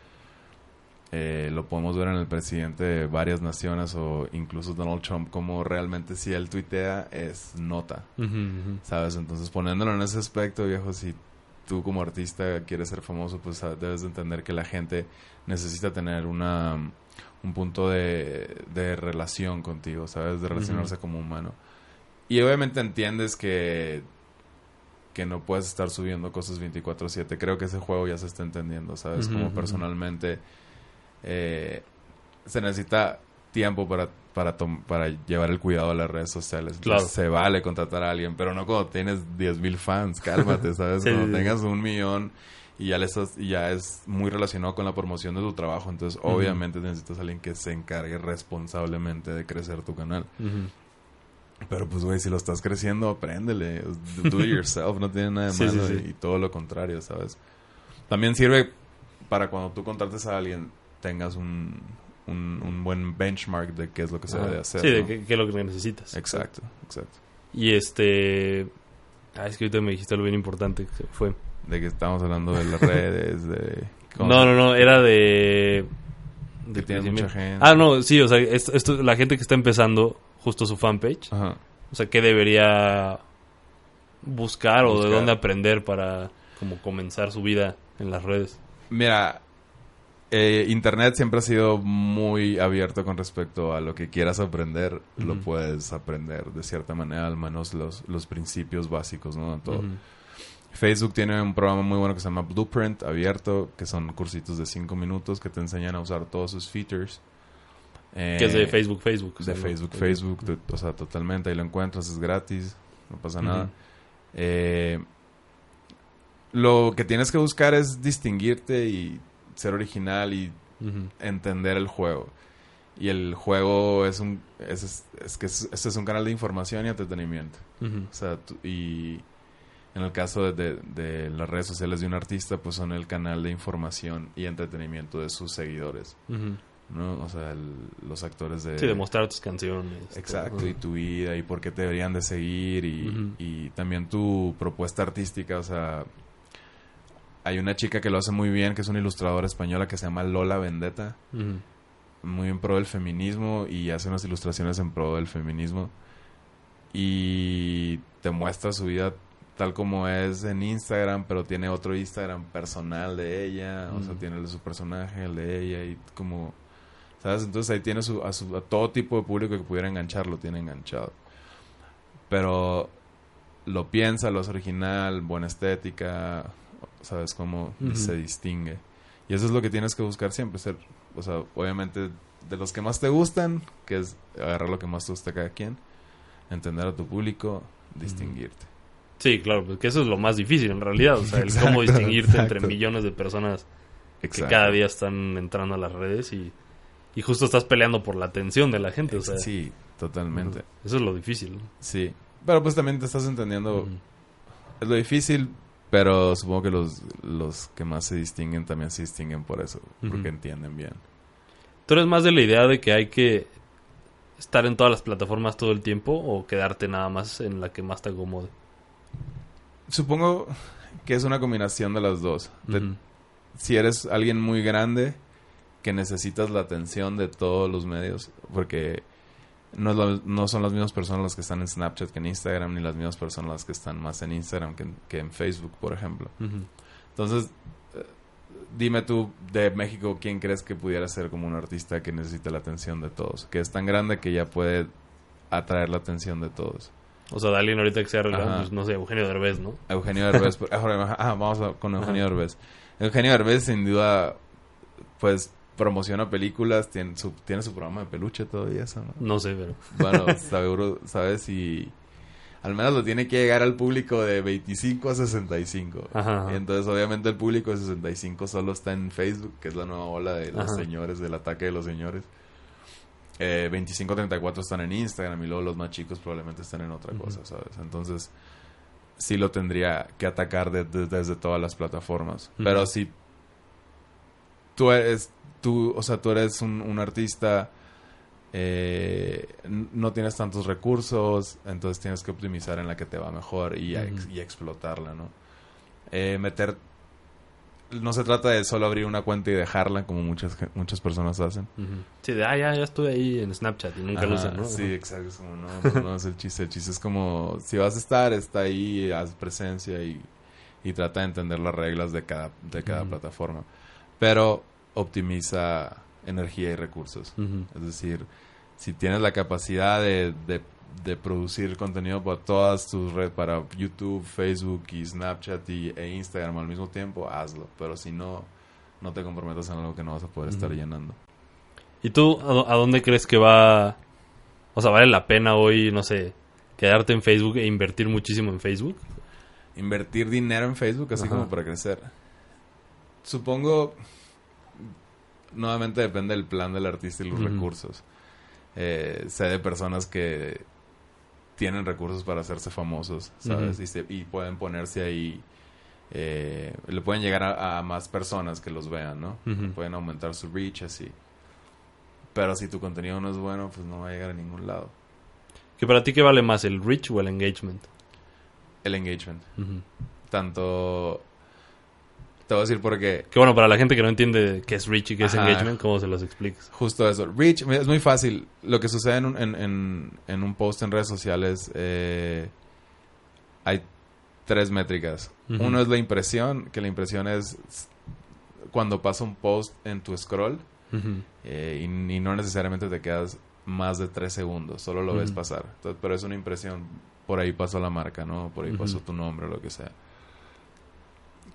Eh, lo podemos ver en el presidente de varias naciones o incluso Donald Trump, como realmente si él tuitea es nota. ¿sabes? Entonces poniéndolo en ese aspecto, viejo, si tú como artista quieres ser famoso, pues ah, debes de entender que la gente necesita tener una un punto de, de relación contigo, ¿sabes? De relacionarse como humano. Y obviamente entiendes que que no puedes estar subiendo cosas 24/7. Creo que ese juego ya se está entendiendo, ¿sabes? Como personalmente eh, se necesita tiempo para para, llevar el cuidado a las redes sociales. Entonces. Se vale contratar a alguien, pero no cuando tienes 10.000 fans, cálmate, ¿sabes? Sí, cuando tengas un millón y ya, le estás, y ya es muy relacionado con la promoción de tu trabajo, entonces obviamente necesitas a alguien que se encargue responsablemente de crecer tu canal. Pero pues, güey, si lo estás creciendo, apréndele. Do it yourself, no tiene nada de sí, malo. sí. Y todo lo contrario, ¿sabes? También sirve para cuando tú contrates a alguien, tengas un, un, un buen benchmark de qué es lo que se debe hacer. Sí, de qué, qué es lo que necesitas. Exacto, exacto. Y este... Ah, es que ahorita me dijiste algo bien importante que fue... De que estamos hablando de las redes, de... cómo- No, no, no, era de... Que de tienes mucha gente. Ah, no, sí, o sea, esto, esto- la gente que está empezando justo su fanpage, Ajá. o sea, ¿qué debería buscar, o de Buscar. dónde aprender para como comenzar su vida en las redes? Mira, eh, Internet siempre ha sido muy abierto con respecto a lo que quieras aprender, lo puedes aprender de cierta manera, al menos los, los principios básicos, ¿no? Todo. Facebook tiene un programa muy bueno que se llama Blueprint, abierto, que son cursitos de 5 minutos que te enseñan a usar todos sus features. Eh, Que es de Facebook, Facebook. o De. Facebook, Facebook, de- o sea, totalmente, ahí lo encuentras, es gratis, no pasa nada. Eh, lo que tienes que buscar es distinguirte y ser original y entender el juego. Y el juego es un es, es, que es, este es un canal de información y entretenimiento. O sea, tú- y en el caso de, de- de las redes sociales de un artista, pues son el canal de información y entretenimiento de sus seguidores. ¿no? O sea, el- los actores de... Sí, de mostrar tus canciones. Exacto, y tu vida y por qué te deberían de seguir y, y también tu propuesta artística, o sea, hay una chica que lo hace muy bien, que es una ilustradora española que se llama Lola Vendetta, muy en pro del feminismo y hace unas ilustraciones en pro del feminismo y te muestra su vida tal como es en Instagram, pero tiene otro Instagram personal de ella, o sea, tiene el de su personaje, el de ella y como, ¿sabes? Entonces ahí tiene su, a, su- a todo tipo de público que pudiera enganchar, lo tiene enganchado. Pero lo piensa, lo es original, buena estética, ¿sabes? Cómo se distingue. Y eso es lo que tienes que buscar siempre, ser, o sea, obviamente de los que más te gustan, que es agarrar lo que más te gusta a cada quien, entender a tu público, distinguirte. Sí, claro, porque eso es lo más difícil en realidad. O sea, el Exacto, cómo distinguirte entre millones de personas que cada día están entrando a las redes y, y justo estás peleando por la atención de la gente. O sea, sí, totalmente. Eso es lo difícil. ¿no? Sí. Pero pues también te estás entendiendo, es lo difícil, pero supongo que los, los que más se distinguen también se distinguen por eso, porque entienden bien. ¿Tú eres más de la idea de que hay que estar en todas las plataformas todo el tiempo o quedarte nada más en la que más te acomode? Supongo que es una combinación de las dos. De- si eres alguien muy grande que necesitas la atención de todos los medios, porque no, es lo- no son las mismas personas las que están en Snapchat que en Instagram, ni las mismas personas las que están más en Instagram que en, que en Facebook, por ejemplo. Entonces, eh, dime tú de México, ¿quién crees que pudiera ser como un artista que necesita la atención de todos? Que es tan grande que ya puede atraer la atención de todos. O sea, de alguien ahorita que sea pues, no sé, Eugenio Derbez, ¿no? Eugenio Derbez. ah, vamos a- con Eugenio Ajá. Derbez. Eugenio Derbez, sin duda, pues promociona películas, tiene su, tiene su programa de peluche todavía, eso, ¿no? No sé, pero... Bueno, seguro, ¿sabes? Y al menos lo tiene que llegar al público de 25 a 65. Ajá, ajá. Y entonces, obviamente, el público de 65 solo está en Facebook, que es la nueva ola de los Ajá. señores, del ataque de los señores. Eh, 25 a 34 están en Instagram y luego los más chicos probablemente están en otra cosa, ¿sabes? Entonces, sí lo tendría que atacar de- de- desde todas las plataformas. Pero si tú eres, tú, o sea, tú eres un, un artista, eh, no tienes tantos recursos, entonces tienes que optimizar en la que te va mejor y, y explotarla, ¿no? Eh, meter... No se trata de solo abrir una cuenta y dejarla como muchas, muchas personas hacen. Sí, de, ah, ya, ya estuve ahí en Snapchat y nunca lo usan, ¿no? Sí, exacto. Es como, no, no, no es el chiste. El chiste es como, si vas a estar, está ahí, haz presencia y, y trata de entender las reglas de cada, de cada plataforma. Pero optimiza energía y recursos. Es decir, si tienes la capacidad de, de, de producir contenido para todas tus redes, para YouTube, Facebook y Snapchat y, e Instagram al mismo tiempo, hazlo. Pero si no, no te comprometas en algo que no vas a poder estar llenando. ¿Y tú a, a dónde crees que va O sea, vale la pena hoy, no sé, quedarte en Facebook e invertir muchísimo en Facebook. Invertir dinero en Facebook así Ajá. como para crecer. Supongo, nuevamente depende del plan del artista y los recursos. Eh, sé de personas que tienen recursos para hacerse famosos, ¿sabes? Y, se- y pueden ponerse ahí, eh, le pueden llegar a, a más personas que los vean, ¿no? Pueden aumentar su reach así. Pero si tu contenido no es bueno, pues no va a llegar a ningún lado. Que para ti, ¿qué vale más, el reach o el engagement? El engagement. Tanto... Te voy a decir por qué. Que bueno, para la gente que no entiende qué es reach y qué es engagement, ¿cómo se los explicas? Justo eso. Reach, es muy fácil. Lo que sucede en un, en, en- en un post en redes sociales, eh, hay tres métricas. Uno es la impresión, que la impresión es cuando pasa un post en tu scroll eh, y, y no necesariamente te quedas más de tres segundos, solo lo ves pasar. Entonces, pero es una impresión, por ahí pasó la marca, ¿no? Por ahí pasó tu nombre o lo que sea.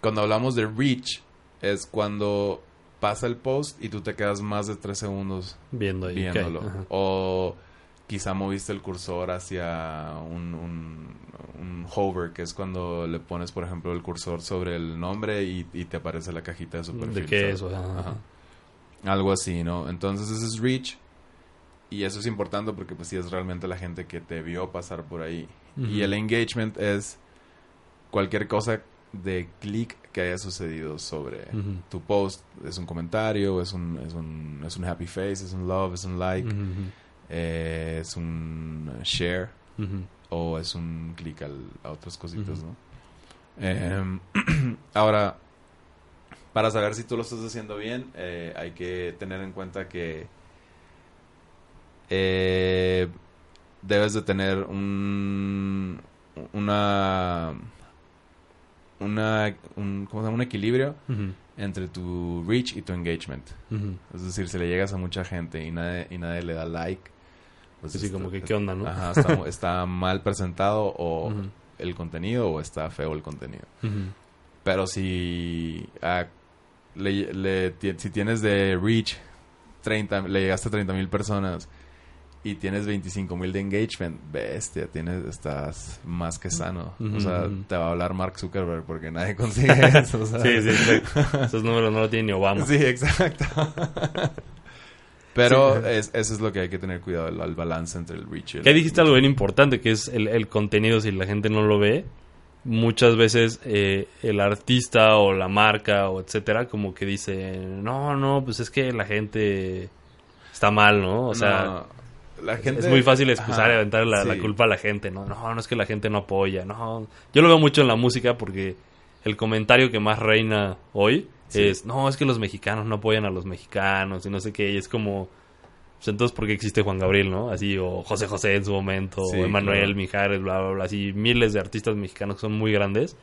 Cuando hablamos de reach, es cuando pasa el post y tú te quedas más de tres segundos Viendo ahí. viéndolo. O quizá moviste el cursor hacia un, un, un hover, que es cuando le pones, por ejemplo, el cursor sobre el nombre y, y te aparece la cajita de su perfil. ¿De qué ¿sabes? es? O sea, ajá. Ajá. Algo así, ¿no? Entonces ese es reach. Y eso es importante porque pues sí es realmente la gente que te vio pasar por ahí. Y el engagement es cualquier cosa de clic que haya sucedido sobre tu post. Es un comentario, es un, es un, es un happy face, es un love, es un like, eh, es un share. O es un clic a otras cositas, ¿no? Em, ahora, para saber si tú lo estás haciendo bien, eh, hay que tener en cuenta que eh, debes de tener un una una un, ¿cómo se llama? un equilibrio entre tu reach y tu engagement. Es decir, si le llegas a mucha gente y nadie, y nadie le da like, pues está- como que, ¿qué onda, no? Ajá, está, está mal presentado o el contenido o está feo el contenido. Pero si le- si tienes de reach 30, le llegaste a 30 mil personas y tienes 25 mil de engagement, bestia, tienes, estás más que sano. O sea, te va a hablar Mark Zuckerberg porque nadie consigue eso. Sí, sí, exacto. Esos números no lo tiene ni Obama. Sí, exacto. Pero Sí. es- eso es lo que hay que tener cuidado, el, el balance entre el reach y el Que dijiste algo bien importante, que es el, el contenido, si la gente no lo ve, muchas veces eh, el artista o la marca o etcétera, como que dice, no, no, pues es que la gente está mal, ¿no? O sea, No, la gente... es muy fácil excusar Ajá, y aventar la, culpa a la gente, ¿no? No, no es que la gente no apoya, no. Yo lo veo mucho en la música porque el comentario que más reina hoy Sí. es, no, es que los mexicanos no apoyan a los mexicanos y no sé qué, y es como... Pues entonces, ¿por qué existe Juan Gabriel, no? Así, o José José en su momento, Sí, o Emanuel, claro. Mijares, bla, bla, bla, así, miles de artistas mexicanos que son muy grandes.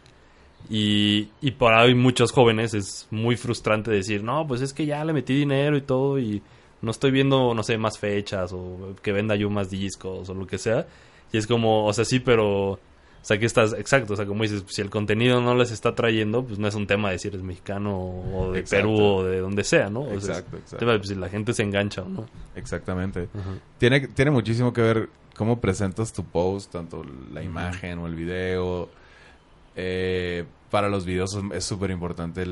Y, y para hoy muchos jóvenes es muy frustrante decir, no, pues es que ya le metí dinero y todo y no estoy viendo, no sé, más fechas o que venda yo más discos o lo que sea. Y es como, o sea, sí, pero, o sea, que estás, exacto, o sea, como dices, si el contenido no les está trayendo, pues no es un tema de si eres mexicano o de Exacto. Perú o de donde sea, ¿no? O sea, Exacto, exacto. tema de pues, si la gente se engancha o no. Exactamente. Tiene, tiene muchísimo que ver cómo presentas tu post, tanto la imagen o el video. Eh, para los videos es- súper importante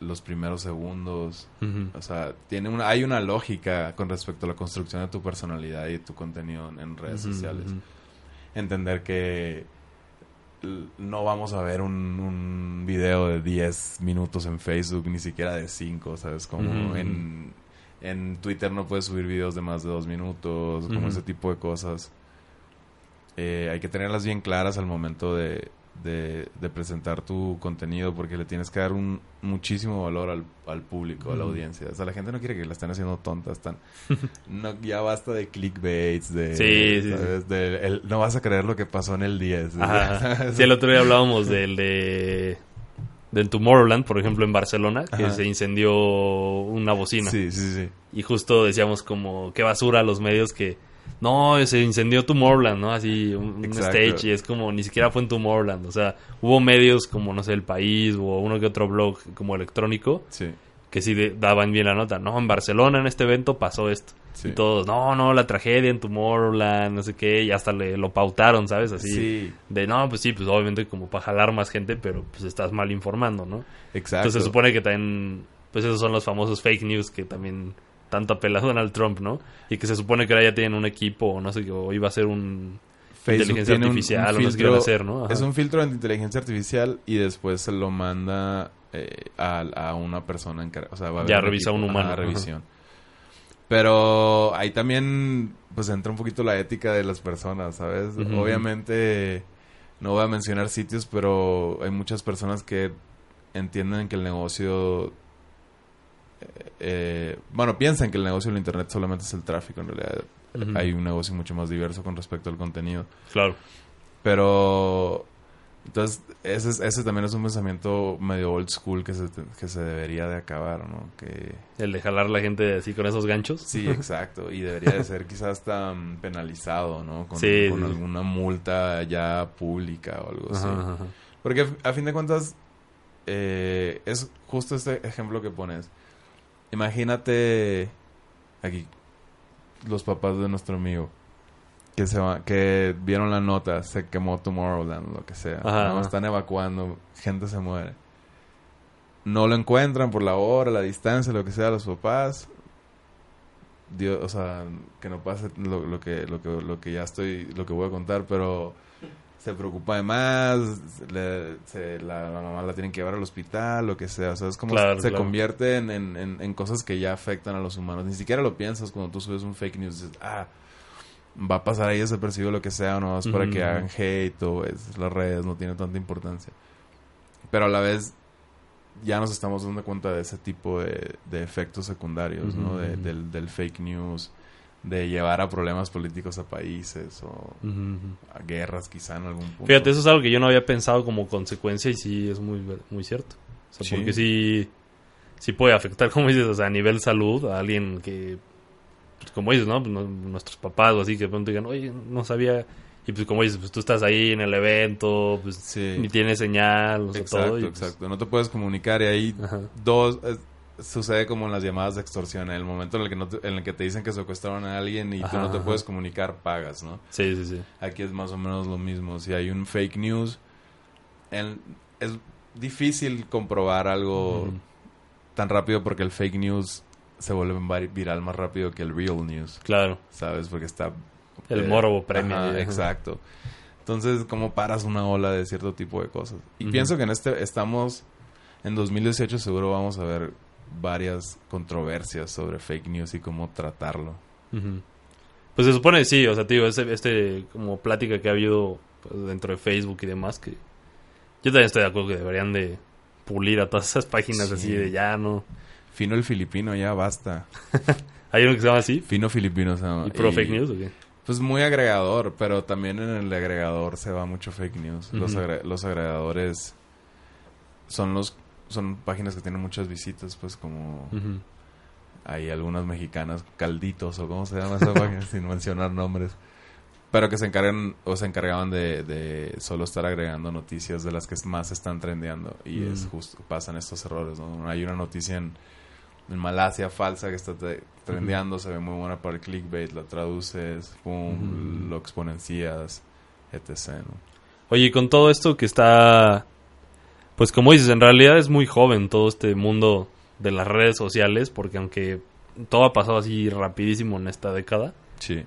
los primeros segundos. O sea, tiene una, hay una lógica con respecto a la construcción de tu personalidad y tu contenido en, redes sociales. Entender que no vamos a ver un, un video de 10 minutos en Facebook, ni siquiera de 5, ¿sabes? Como en, en Twitter no puedes subir videos de más de 2 minutos, como ese tipo de cosas. Eh, hay que tenerlas bien claras al momento de, de, de presentar tu contenido porque le tienes que dar un muchísimo valor al, al público, a la audiencia. O sea, la gente no quiere que la estén haciendo tontas. Tan, no, ya basta de clickbaits, de, Sí, sí, ¿sabes? De el- no vas a creer lo que pasó en el 10. Ajá. Sí, el otro día hablábamos del de del Tomorrowland, por ejemplo, en Barcelona, que Ajá. se incendió una bocina. Sí, sí, sí. Y justo decíamos como, qué basura los medios que... No, se incendió Tomorrowland, ¿no? Así, un, stage y es como, ni siquiera fue en Tomorrowland. O sea, hubo medios como, no sé, El País o uno que otro blog como electrónico Sí. que sí de- daban bien la nota. No, en Barcelona en este evento pasó esto. Sí. Y todos, no, no, la tragedia en Tomorrowland, no sé qué, y hasta le lo pautaron, ¿sabes? Así. Sí, De, no, pues sí, pues obviamente como para jalar más gente, pero pues estás mal informando, ¿no? exacto. Entonces se supone que también, pues esos son los famosos fake news que también tanto apela Donald Trump, ¿no? Y que se supone que ahora ya tienen un equipo, o no sé, qué, o iba a ser un... Facebook inteligencia un- artificial, un o no sé qué filtro- van a hacer, ¿no? Ajá. Es un filtro de inteligencia artificial y después se lo manda eh, a, a una persona encargada. O sea, va a Ya haber revisa un equipo, humano, ajá. revisión. Pero ahí también pues entra un poquito la ética de las personas, ¿sabes? Obviamente no voy a mencionar sitios, pero hay muchas personas que entienden que el negocio eh, bueno, piensan que el negocio del internet solamente es el tráfico, en realidad hay un negocio mucho más diverso con respecto al contenido. Claro. Pero entonces ese, es- ese también es un pensamiento medio old school que se, que se debería de acabar, ¿no? Que El de jalar la gente así con esos ganchos. sí, exacto, y debería de ser quizás hasta penalizado, ¿no? Con, Sí, con sí. alguna multa ya pública o algo así. Ajá, ajá, ajá. Porque a fin de cuentas eh, es justo este ejemplo que pones. Imagínate aquí los papás de nuestro amigo que se va, que vieron la nota, se quemó Tomorrowland, lo que sea. Ajá. Están evacuando, gente se muere. No lo encuentran por la hora, la distancia, lo que sea, los papás. Dios, o sea, que no pase lo, lo que lo que lo que ya estoy lo que voy a contar, pero se preocupa de más, le- se- la, la mamá la tienen que llevar al hospital, lo que sea. O sea, es como Claro, se claro. convierte en, en, cosas que ya afectan a los humanos. Ni siquiera lo piensas cuando tú subes un fake news. Dices, ah, va a pasar ahí desapercibido lo que sea, o no es para que hagan hate o es, las redes no tiene tanta importancia. Pero a la vez ya nos estamos dando cuenta de ese tipo de, de efectos secundarios, ¿no? De- del, del fake news, de llevar a problemas políticos a países o a guerras quizá en algún punto. Fíjate, eso es algo que yo no había pensado como consecuencia y sí es muy, muy cierto. O sea, Sí. porque sí, sí puede afectar, como dices, o sea, a nivel salud a alguien que, pues, como dices, ¿no? Pues, no- Nuestros papás o así que de pronto digan, oye, no sabía. Y pues como dices, pues tú estás ahí en el evento, pues Sí. ni tienes señal, o sea, Exacto, todo. y, pues, exacto. No te puedes comunicar y ahí Ajá. dos sucede como en las llamadas de extorsión, en el momento en el que no te- en el que te dicen que secuestraron a alguien y tú Ajá, no te ajá. puedes comunicar, pagas, ¿no? Sí, sí, sí. Aquí es más o menos lo mismo. Si hay un fake news, el- es difícil comprobar algo tan rápido porque el fake news se vuelve viral más rápido que el real news, Claro. ¿sabes? Porque está... El eh, morbo ajá. exacto. Entonces, ¿cómo paras una ola de cierto tipo de cosas? Y pienso que en este estamos... En 2018 seguro vamos a ver varias controversias sobre fake news y cómo tratarlo. Pues se supone sí, o sea, tío, este, este como plática que ha habido pues, dentro de Facebook y demás, que yo también estoy de acuerdo que deberían de pulir a todas esas páginas Sí. así de ya no. Fino el filipino, ya basta. Hay uno que se llama así, Fino filipino se llama. y pro Y- fake news o qué? Pues muy agregador, pero también en el agregador se va mucho fake news. los, agre- los agregadores son los son páginas que tienen muchas visitas, pues como hay algunas mexicanas, calditos o cómo se llama esa página, sin mencionar nombres. Pero que se encargan o se encargaban de, de solo estar agregando noticias de las que más están trendeando. Y es Mm. justo, pasan estos errores, ¿no? Hay una noticia en, en Malasia falsa que está trendeando, se ve muy buena para el clickbait, la traduces, pum, lo exponencias, etc. ¿no? Oye, con todo esto que está, pues como dices, en realidad es muy joven todo este mundo de las redes sociales, porque aunque todo ha pasado así rapidísimo en esta década, Sí.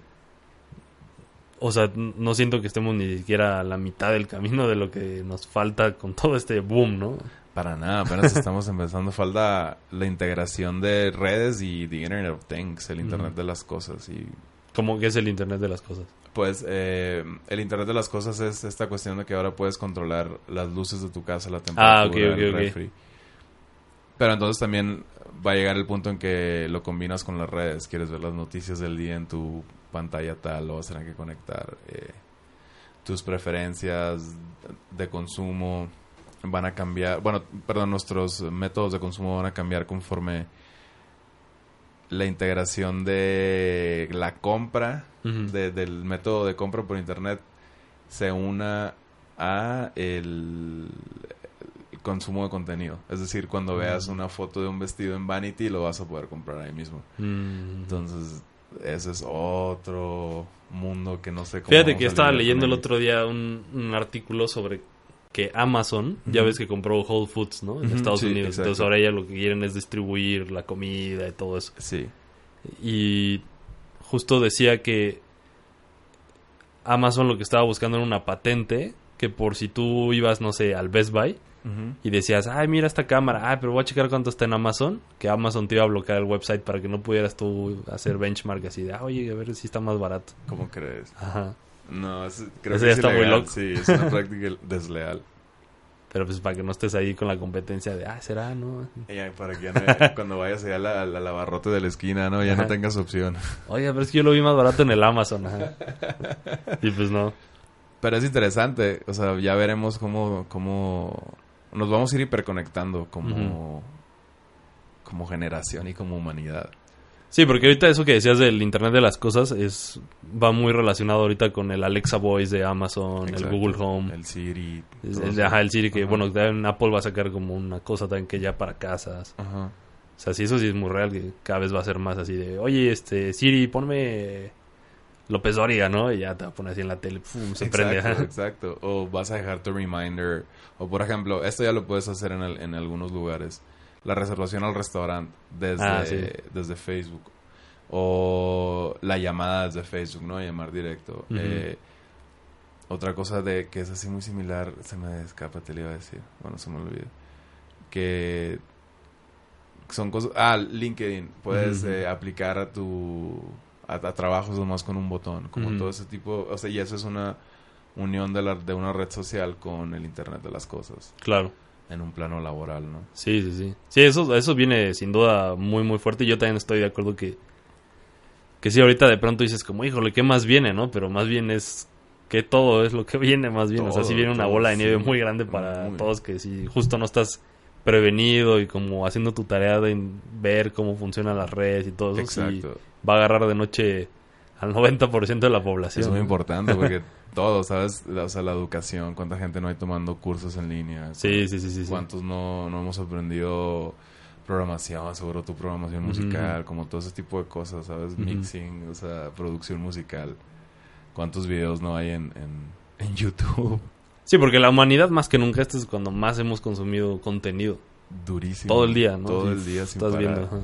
O sea, no siento que estemos ni siquiera a la mitad del camino de lo que nos falta con todo este boom, ¿no? Para nada, apenas estamos empezando. Falta la integración de redes y the Internet of Things, el Internet de las cosas. Y Como que es el Internet de las cosas. Pues eh, el Internet de las cosas es esta cuestión de que ahora puedes controlar las luces de tu casa, la temperatura, Ah, ok, ok, el refri. Pero entonces también va a llegar el punto en que lo combinas con las redes. Quieres ver las noticias del día en tu pantalla tal, lo vas a tener que conectar. eh, tus preferencias de consumo van a cambiar. Bueno, perdón, nuestros métodos de consumo van a cambiar conforme la integración de la compra, de- del método de compra por internet, se una a el consumo de contenido. Es decir, cuando veas una foto de un vestido en Vanity, lo vas a poder comprar ahí mismo. Entonces, ese es otro mundo que no sé cómo. Fíjate que estaba leyendo el otro día un, un artículo sobre que Amazon, ya ves que compró Whole Foods, ¿no? En Estados sí, Unidos. exacto. Entonces ahora ya lo que quieren es distribuir la comida y todo eso. Sí. Y justo decía que Amazon lo que estaba buscando era una patente que por si tú ibas, no sé, al Best Buy y decías, ay, mira esta cámara, ay, pero voy a checar cuánto está en Amazon, que Amazon te iba a bloquear el website para que no pudieras tú hacer benchmark así de, ah, oye, a ver si está más barato. ¿Cómo crees? Ajá. No, es, creo que ya es está muy loco. Sí, es una práctica desleal. Pero pues para que no estés ahí con la competencia de, ah, será, ¿no? Y para que ya no- cuando vayas allá la, la lavarrote de la esquina, ¿no? Ya Ajá. no tengas opción. Oye, pero es que yo lo vi más barato en el Amazon, ajá. Y pues no. Pero es interesante, o sea, ya veremos cómo, cómo nos vamos a ir hiperconectando como, como generación y como humanidad. Sí, porque ahorita eso que decías del Internet de las cosas es va muy relacionado ahorita con el Alexa Voice de Amazon, Exacto. el Google Home, El Siri. el, ajá, el Siri, que Ajá. bueno, también Apple va a sacar como una cosa también que ya para casas. Ajá. O sea, sí, eso sí es muy real, que cada vez va a ser más así de, oye, este, Siri, ponme López Dóriga, ¿no? Y ya te poner así en la tele, pum, se prende. Exacto. O vas a dejar tu reminder. O por ejemplo, esto ya lo puedes hacer en, el- en algunos lugares. La reservación al restaurante desde, Ah, sí. desde Facebook. O la llamada desde Facebook, ¿no? Llamar directo. Eh, otra cosa de que es así muy similar, se me escapa, te lo iba a decir. Bueno, se me olvidó. Que son cosas... Ah, LinkedIn. Puedes eh, aplicar a tu... A, a trabajos nomás con un botón. Como todo ese tipo... O sea, y eso es una unión de, la, de una red social con el Internet de las cosas. Claro. En un plano laboral, ¿no? Sí, sí, sí. Sí, eso, eso viene sin duda muy, muy fuerte. Y yo también estoy de acuerdo que, que sí, ahorita de pronto dices como, híjole, ¿qué más viene, no? Pero más bien es que todo es lo que viene más bien. o sea, sí viene una todo, bola de nieve sí. muy grande para Muy. todos que si justo no estás prevenido y como haciendo tu tarea de ver cómo funcionan las redes y todo eso, sí va a agarrar de noche al 90% de la población. Es muy importante porque todo, ¿sabes? La- O sea, la educación, cuánta gente no hay tomando cursos en línea. Sí, sí, sí, sí. sí. cuántos no, no hemos aprendido programación, seguro tu programación musical, como todo ese tipo de cosas, ¿sabes? Mixing, o sea, producción musical. ¿Cuántos videos no hay en, en, en YouTube? Sí, porque la humanidad más que nunca, este es cuando más hemos consumido contenido. Durísimo. Todo el día, ¿no? Todo Sí, el día sin Estás parar. viendo, ajá.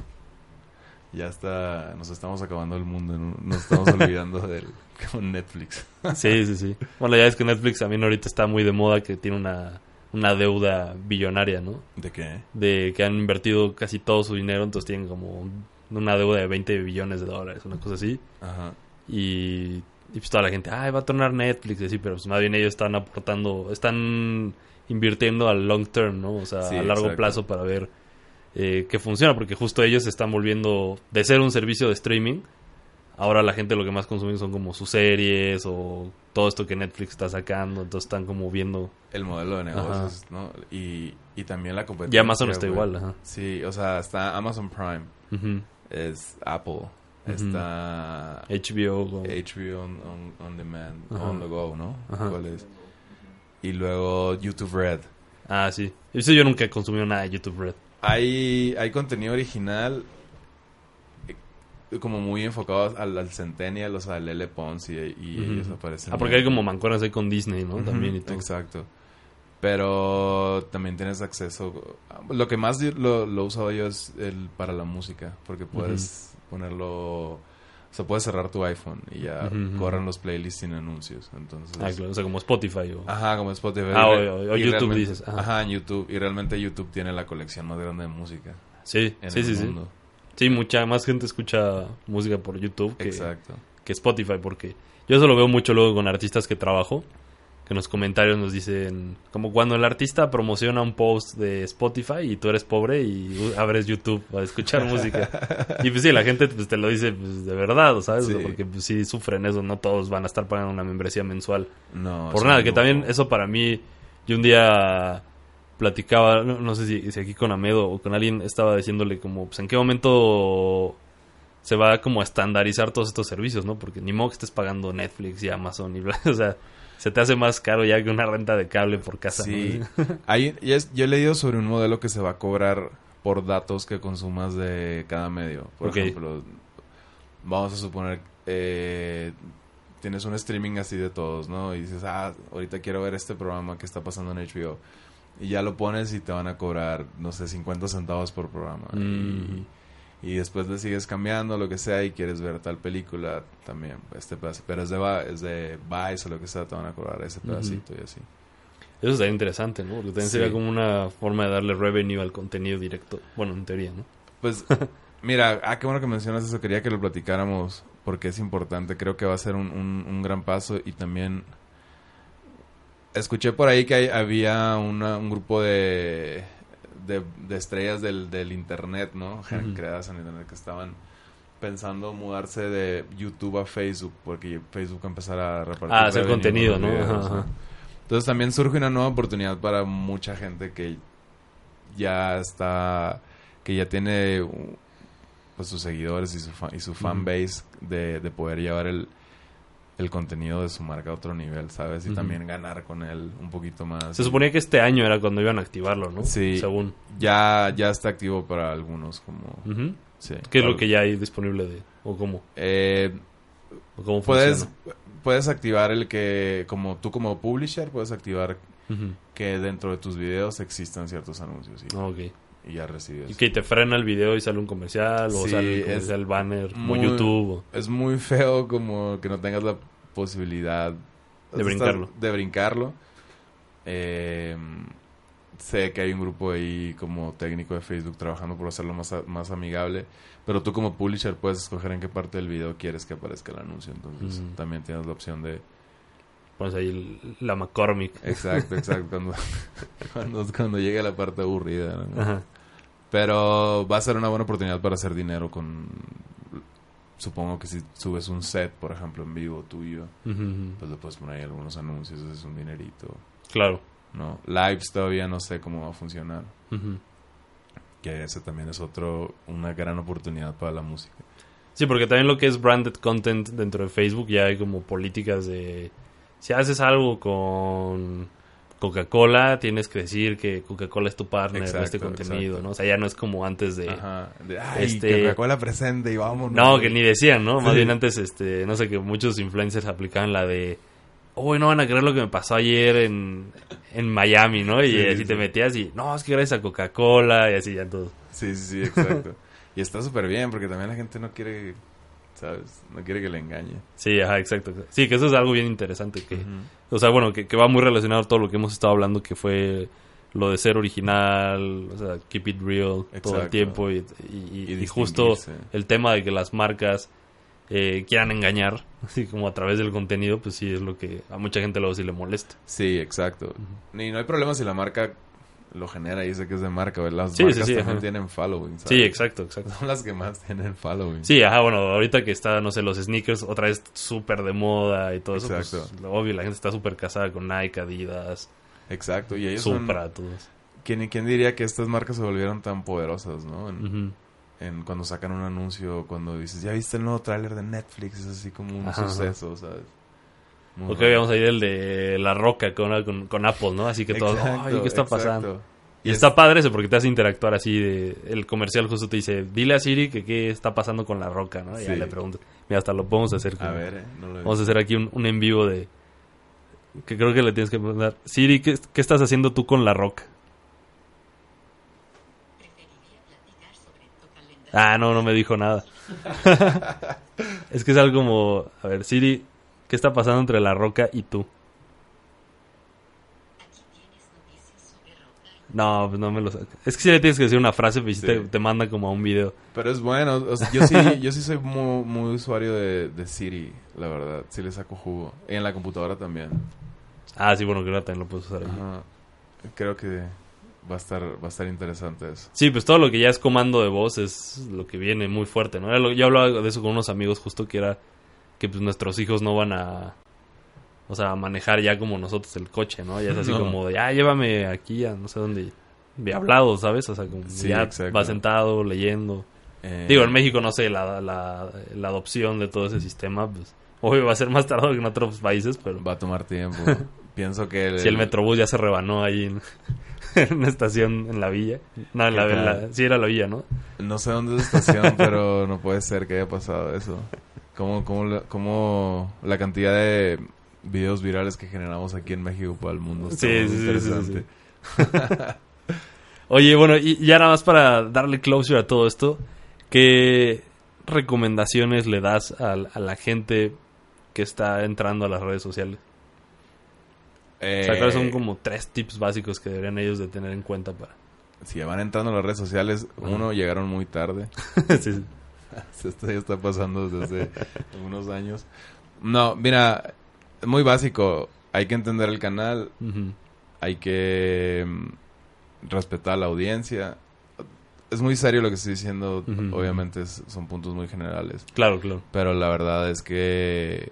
Ya está, nos estamos acabando el mundo, ¿no? nos estamos olvidando del con Netflix. Sí, sí, sí. Bueno, ya es que Netflix también ahorita está muy de moda que tiene una, una deuda billonaria, ¿no? ¿De qué? De que han invertido casi todo su dinero, entonces tienen como una deuda de 20 billones de dólares, una cosa así. Ajá. Y, y pues toda la gente, ay, va a tornar Netflix, y así, pero pues más bien ellos están aportando, están invirtiendo al long term, ¿no? O sea, Sí, a largo exacto. plazo para ver eh, que funciona, porque justo ellos se están volviendo de ser un servicio de streaming. Ahora la gente lo que más consume son como sus series o todo esto que Netflix está sacando, entonces están como viendo. El modelo de negocios, ¿no? Y, y también la competencia. Y Amazon está igual, ajá. Sí, o sea, está Amazon Prime, es Apple, está HBO. HBO on, on, on demand, Ajá. on the go, ¿no? ¿Cuál es? Y luego YouTube Red. Ah, sí. Eso yo nunca he consumido nada de YouTube Red. Hay, hay contenido original eh, como muy enfocado al, al Centennial, o sea, al L. Pons y, ellos aparecen. Ah, porque hay como mancuernas ahí con Disney, ¿no? También y todo. Exacto. Pero también tienes acceso. Lo que más lo, lo he usado yo es el para la música, porque puedes ponerlo. O sea, puedes cerrar tu iPhone y ya ujú. corren los playlists sin anuncios. Entonces, Ah, claro, o sea, como Spotify o... Ajá, como Spotify. Ah, o- YouTube dices, ajá. Ajá. en YouTube. Y realmente YouTube tiene la colección más grande de música Sí, en sí, el sí, sí. mundo. Sí, mucha más gente escucha música por YouTube que, Exacto. que Spotify, porque yo eso lo veo mucho luego con artistas que trabajo, que en los comentarios nos dicen, como cuando el artista promociona un post de Spotify y tú eres pobre y uh, abres YouTube para escuchar música. Y pues sí, la gente pues, te lo dice pues, de verdad, ¿sabes? Sí. Porque pues, sí sufren eso, no todos van a estar pagando una membresía mensual. No, Por nada, que también eso para mí, yo un día platicaba, no, no sé si, si aquí con Amedo o con alguien estaba diciéndole como, pues en qué momento se va como a estandarizar todos estos servicios, ¿no? Porque ni modo que estés pagando Netflix y Amazon y bla, o sea, se te hace más caro ya que una renta de cable por casa. Sí. ¿no? Hay- es- yo he leído sobre un modelo que se va a cobrar por datos que consumas de cada medio. Por ejemplo, vamos a suponer, eh, tienes un streaming así de todos, ¿no? Y dices, ah, ahorita quiero ver este programa que está pasando en HBO. Y ya lo pones y te van a cobrar, no sé, 50 centavos por programa. Mm. Y, y después le sigues cambiando lo que sea y quieres ver tal película también. Este pedazo. Pero es de, es de Vice o lo que sea, te van a cobrar ese pedacito y así. Eso sería interesante, ¿no? Porque también Sí. sería como una forma de darle revenue al contenido directo. Bueno, en teoría, ¿no? Pues, mira, ah, qué bueno que mencionas eso. Quería que lo platicáramos porque es importante. Creo que va a ser un, un- un gran paso y también escuché por ahí que hay- había una- un grupo de, de, de estrellas del, del internet, ¿no? Creadas en internet que estaban pensando mudarse de YouTube a Facebook porque Facebook empezará a repartir Ah, hacer contenido, con los ¿no? videos, Ajá, ajá. Entonces también surge una nueva oportunidad para mucha gente que ya está, que ya tiene pues sus seguidores y su, fa- y su fan base de, de poder llevar el, el contenido de su marca a otro nivel, ¿sabes? Y también ganar con él un poquito más. Se suponía que este año era cuando iban a activarlo, ¿no? Sí. Según. Ya, ya está activo para algunos, como... Sí, ¿Qué es lo que ya hay disponible de... o cómo? Eh, ¿O cómo puedes, funciona? puedes activar el que, como tú como publisher, puedes activar que dentro de tus videos existan ciertos anuncios Ah, ok. y ya recibes. Y que te frena el video y sale un comercial, o Sí, sale el comercial banner, como muy- YouTube. Es muy feo como que no tengas la posibilidad De brincarlo. De brincarlo. Eh, sé que hay un grupo ahí como técnico de Facebook trabajando por hacerlo más, a- más amigable. Pero tú como publisher puedes escoger en qué parte del video quieres que aparezca el anuncio. Entonces Mm. también tienes la opción de... Pones ahí la McCormick. Exacto, exacto. cuando, cuando, cuando llegue la parte aburrida. ¿no? Ajá. Pero va a ser una buena oportunidad para hacer dinero con... Supongo que si subes un set, por ejemplo, en vivo tuyo, pues le puedes poner ahí algunos anuncios, es un dinerito, Claro. ¿no? Lives todavía no sé cómo va a funcionar, que ese también es otro, una gran oportunidad para la música. Sí, porque también lo que es branded content dentro de Facebook ya hay como políticas de... Si haces algo con Coca-Cola, tienes que decir que Coca-Cola es tu partner de este Exacto, contenido, exacto. ¿no? O sea, ya no es como antes de... Ajá. De, Ay, Este- Coca-Cola presente y vámonos. No, que ni decían, ¿no? Más bien antes, este, no sé, que muchos influencers aplicaban la de, uy, no van a creer lo que me pasó ayer en, en Miami, ¿no? Y Sí, así sí. te metías y, no, es que gracias a Coca-Cola y así ya todo. Sí, sí, sí, exacto. y está súper bien, porque también la gente no quiere, ¿sabes? No quiere que le engañe. Sí, ajá, exacto. Sí, que eso es algo bien interesante que, o sea, bueno, que, que va muy relacionado a todo lo que hemos estado hablando, que fue lo de ser original, o sea, keep it real todo el tiempo y, y- y- Y y justo el tema de que las marcas eh, quieran engañar, así como a través del contenido, pues sí es lo que a mucha gente luego sí le molesta. Sí, exacto. Y no hay problema si la marca lo genera y dice que es de marca. ¿verdad? Las Sí, sí, marcas sí, también ajá. tienen following, ¿sabes? Sí, exacto, exacto. Son las que más tienen following. Sí, ajá, bueno, ahorita que está, no sé, los sneakers otra vez súper de moda y todo eso, Exacto. pues, lo obvio, la gente está súper casada con Nike, Adidas, Exacto. Y ellos son... Supra, todos. ¿Quién, ¿Quién diría que estas marcas se volvieron tan poderosas, no? En, cuando sacan un anuncio, cuando dices, ¿ya viste el nuevo tráiler de Netflix? Es así como un Ajá, ajá. suceso, ¿sabes? Muy Ok, raro. vamos a ir el de La Roca con, con, con Apple, ¿no? Así que Exacto, ay, ¿qué está exacto. pasando? Y es- está padre eso porque te hace interactuar así de... El comercial justo te dice, dile a Siri que qué está pasando con La Roca, ¿no? Y ya Sí. le preguntas. Mira, hasta lo podemos hacer. A como- ver, eh, no lo he Vamos a hacer aquí un, un en vivo de... Que creo que le tienes que preguntar. Siri, ¿qué, qué estás haciendo tú con La Roca? Ah, no, no me dijo nada. es que es algo como... A ver, Siri, ¿qué está pasando entre La Roca y tú? No, pues no me lo sé. Es que si le tienes que decir una frase, pues sí te, te manda como a un video. Pero es bueno. o sea, yo sí, yo sí soy muy, muy usuario de, de Siri, la verdad. Sí le saco jugo. Y en la computadora también. Ah, sí, bueno, que ahora también lo puedes usar. Ajá. Creo que va a estar, va a estar interesante eso. Sí, pues todo lo que ya es comando de voz es lo que viene muy fuerte, ¿no? Yo hablaba de eso con unos amigos justo que era que pues nuestros hijos no van a o sea, a manejar ya como nosotros el coche, ¿no? Ya es así No. como de, ah, llévame aquí a no sé dónde, de hablado, ¿sabes? O sea, como Sí, ya exacto. va sentado, leyendo. Eh, Digo, en México no sé, la, la, la adopción de todo ese sistema, pues, obvio va a ser más tardado que en otros países, pero Va a tomar tiempo. Pienso que... si el Metrobús ya se rebanó ahí en, en una estación en la villa. No, en la, ¿Qué en la- sí era la villa, ¿no? No sé dónde es la estación, pero no puede ser que haya pasado eso. Como, como, la, como la cantidad de videos virales que generamos aquí en México para el mundo. está Sí, sí, sí, sí. Oye, bueno, y ya nada más para darle closure a todo esto, ¿qué recomendaciones le das a, a la gente que está entrando a las redes sociales? Eh, O sea, ¿cuáles son como tres tips básicos que deberían ellos de tener en cuenta para... Si van entrando a las redes sociales, uno, llegaron muy tarde. Sí, sí. Esto ya está pasando desde hace unos años. No, mira, muy básico. Hay que entender el canal, hay que mm, respetar a la audiencia. Es muy serio lo que estoy diciendo, obviamente es- son puntos muy generales, Claro, claro. pero la verdad es que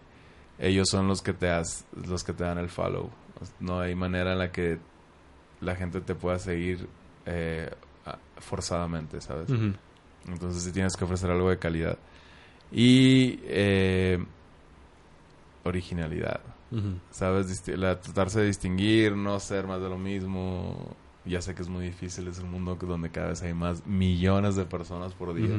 ellos son los que te has- los que te dan el follow. No hay manera en la que la gente te pueda seguir eh, forzadamente, ¿sabes? Ujú. Entonces sí tienes que ofrecer algo de calidad. Y eh, originalidad. ¿Sabes? La- tratarse de distinguir, no ser más de lo mismo. Ya sé que es muy difícil, es un mundo donde cada vez hay más millones de personas por día.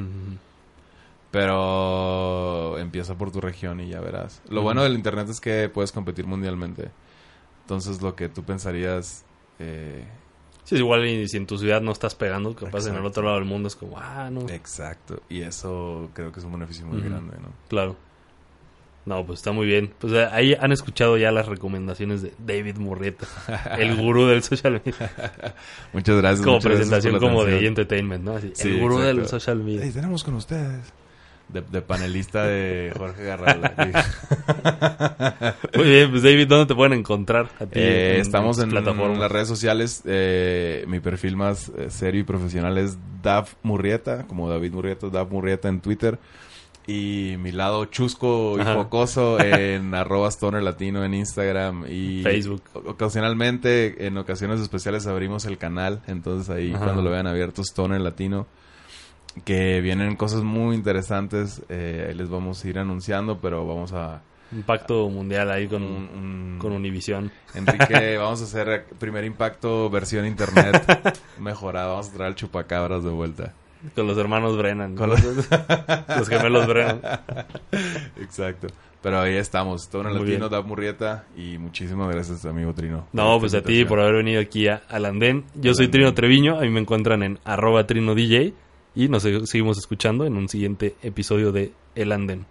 Pero empieza por tu región y ya verás. Lo bueno del internet es que puedes competir mundialmente. Entonces lo que tú pensarías... eh, Sí, es igual y si en tu ciudad no estás pegando, capaz en el Exacto. otro lado del mundo es como, ah, no. exacto. Y eso creo que es un beneficio muy Ujú. grande, ¿no? Claro. No, pues está muy bien. Pues eh, ahí han escuchado ya las recomendaciones de David Murrieta, el gurú del social media. Muchas gracias. como muchas gracias presentación la como de entertainment, ¿no? Así, Sí, el gurú exacto. del social media. Hey, tenemos con ustedes. De, de panelista de Jorge Garralda. Muy bien, pues David, ¿dónde te pueden encontrar a ti? Eh, en estamos en plataformas? las redes sociales. eh, mi perfil más eh, serio y profesional es Dav Murrieta, como David Murrieta, Dav Murrieta en Twitter. Y mi lado chusco y Ajá. focoso en arroba stoner latino en Instagram y Facebook. Ocasionalmente, en ocasiones especiales abrimos el canal, entonces ahí Ajá. cuando lo vean abierto Stoner Latino, que vienen cosas muy interesantes, eh, les vamos a ir anunciando, pero vamos a... Un pacto mundial ahí con, un- un- con Univision. Enrique, vamos a hacer primer impacto versión internet mejorada. Vamos a traer el chupacabras de vuelta. Con los hermanos Brennan. Con los... los gemelos Brennan. Exacto. Pero ahí estamos. Todo en el latino. Dab Murrieta. Y muchísimas gracias, amigo Trino. No, pues a ti por haber venido aquí a, al Andén. Yo Al soy. Trino Treviño. A mí me encuentran en arroba Trino DJ. Y nos seguimos escuchando en un siguiente episodio de El Andén.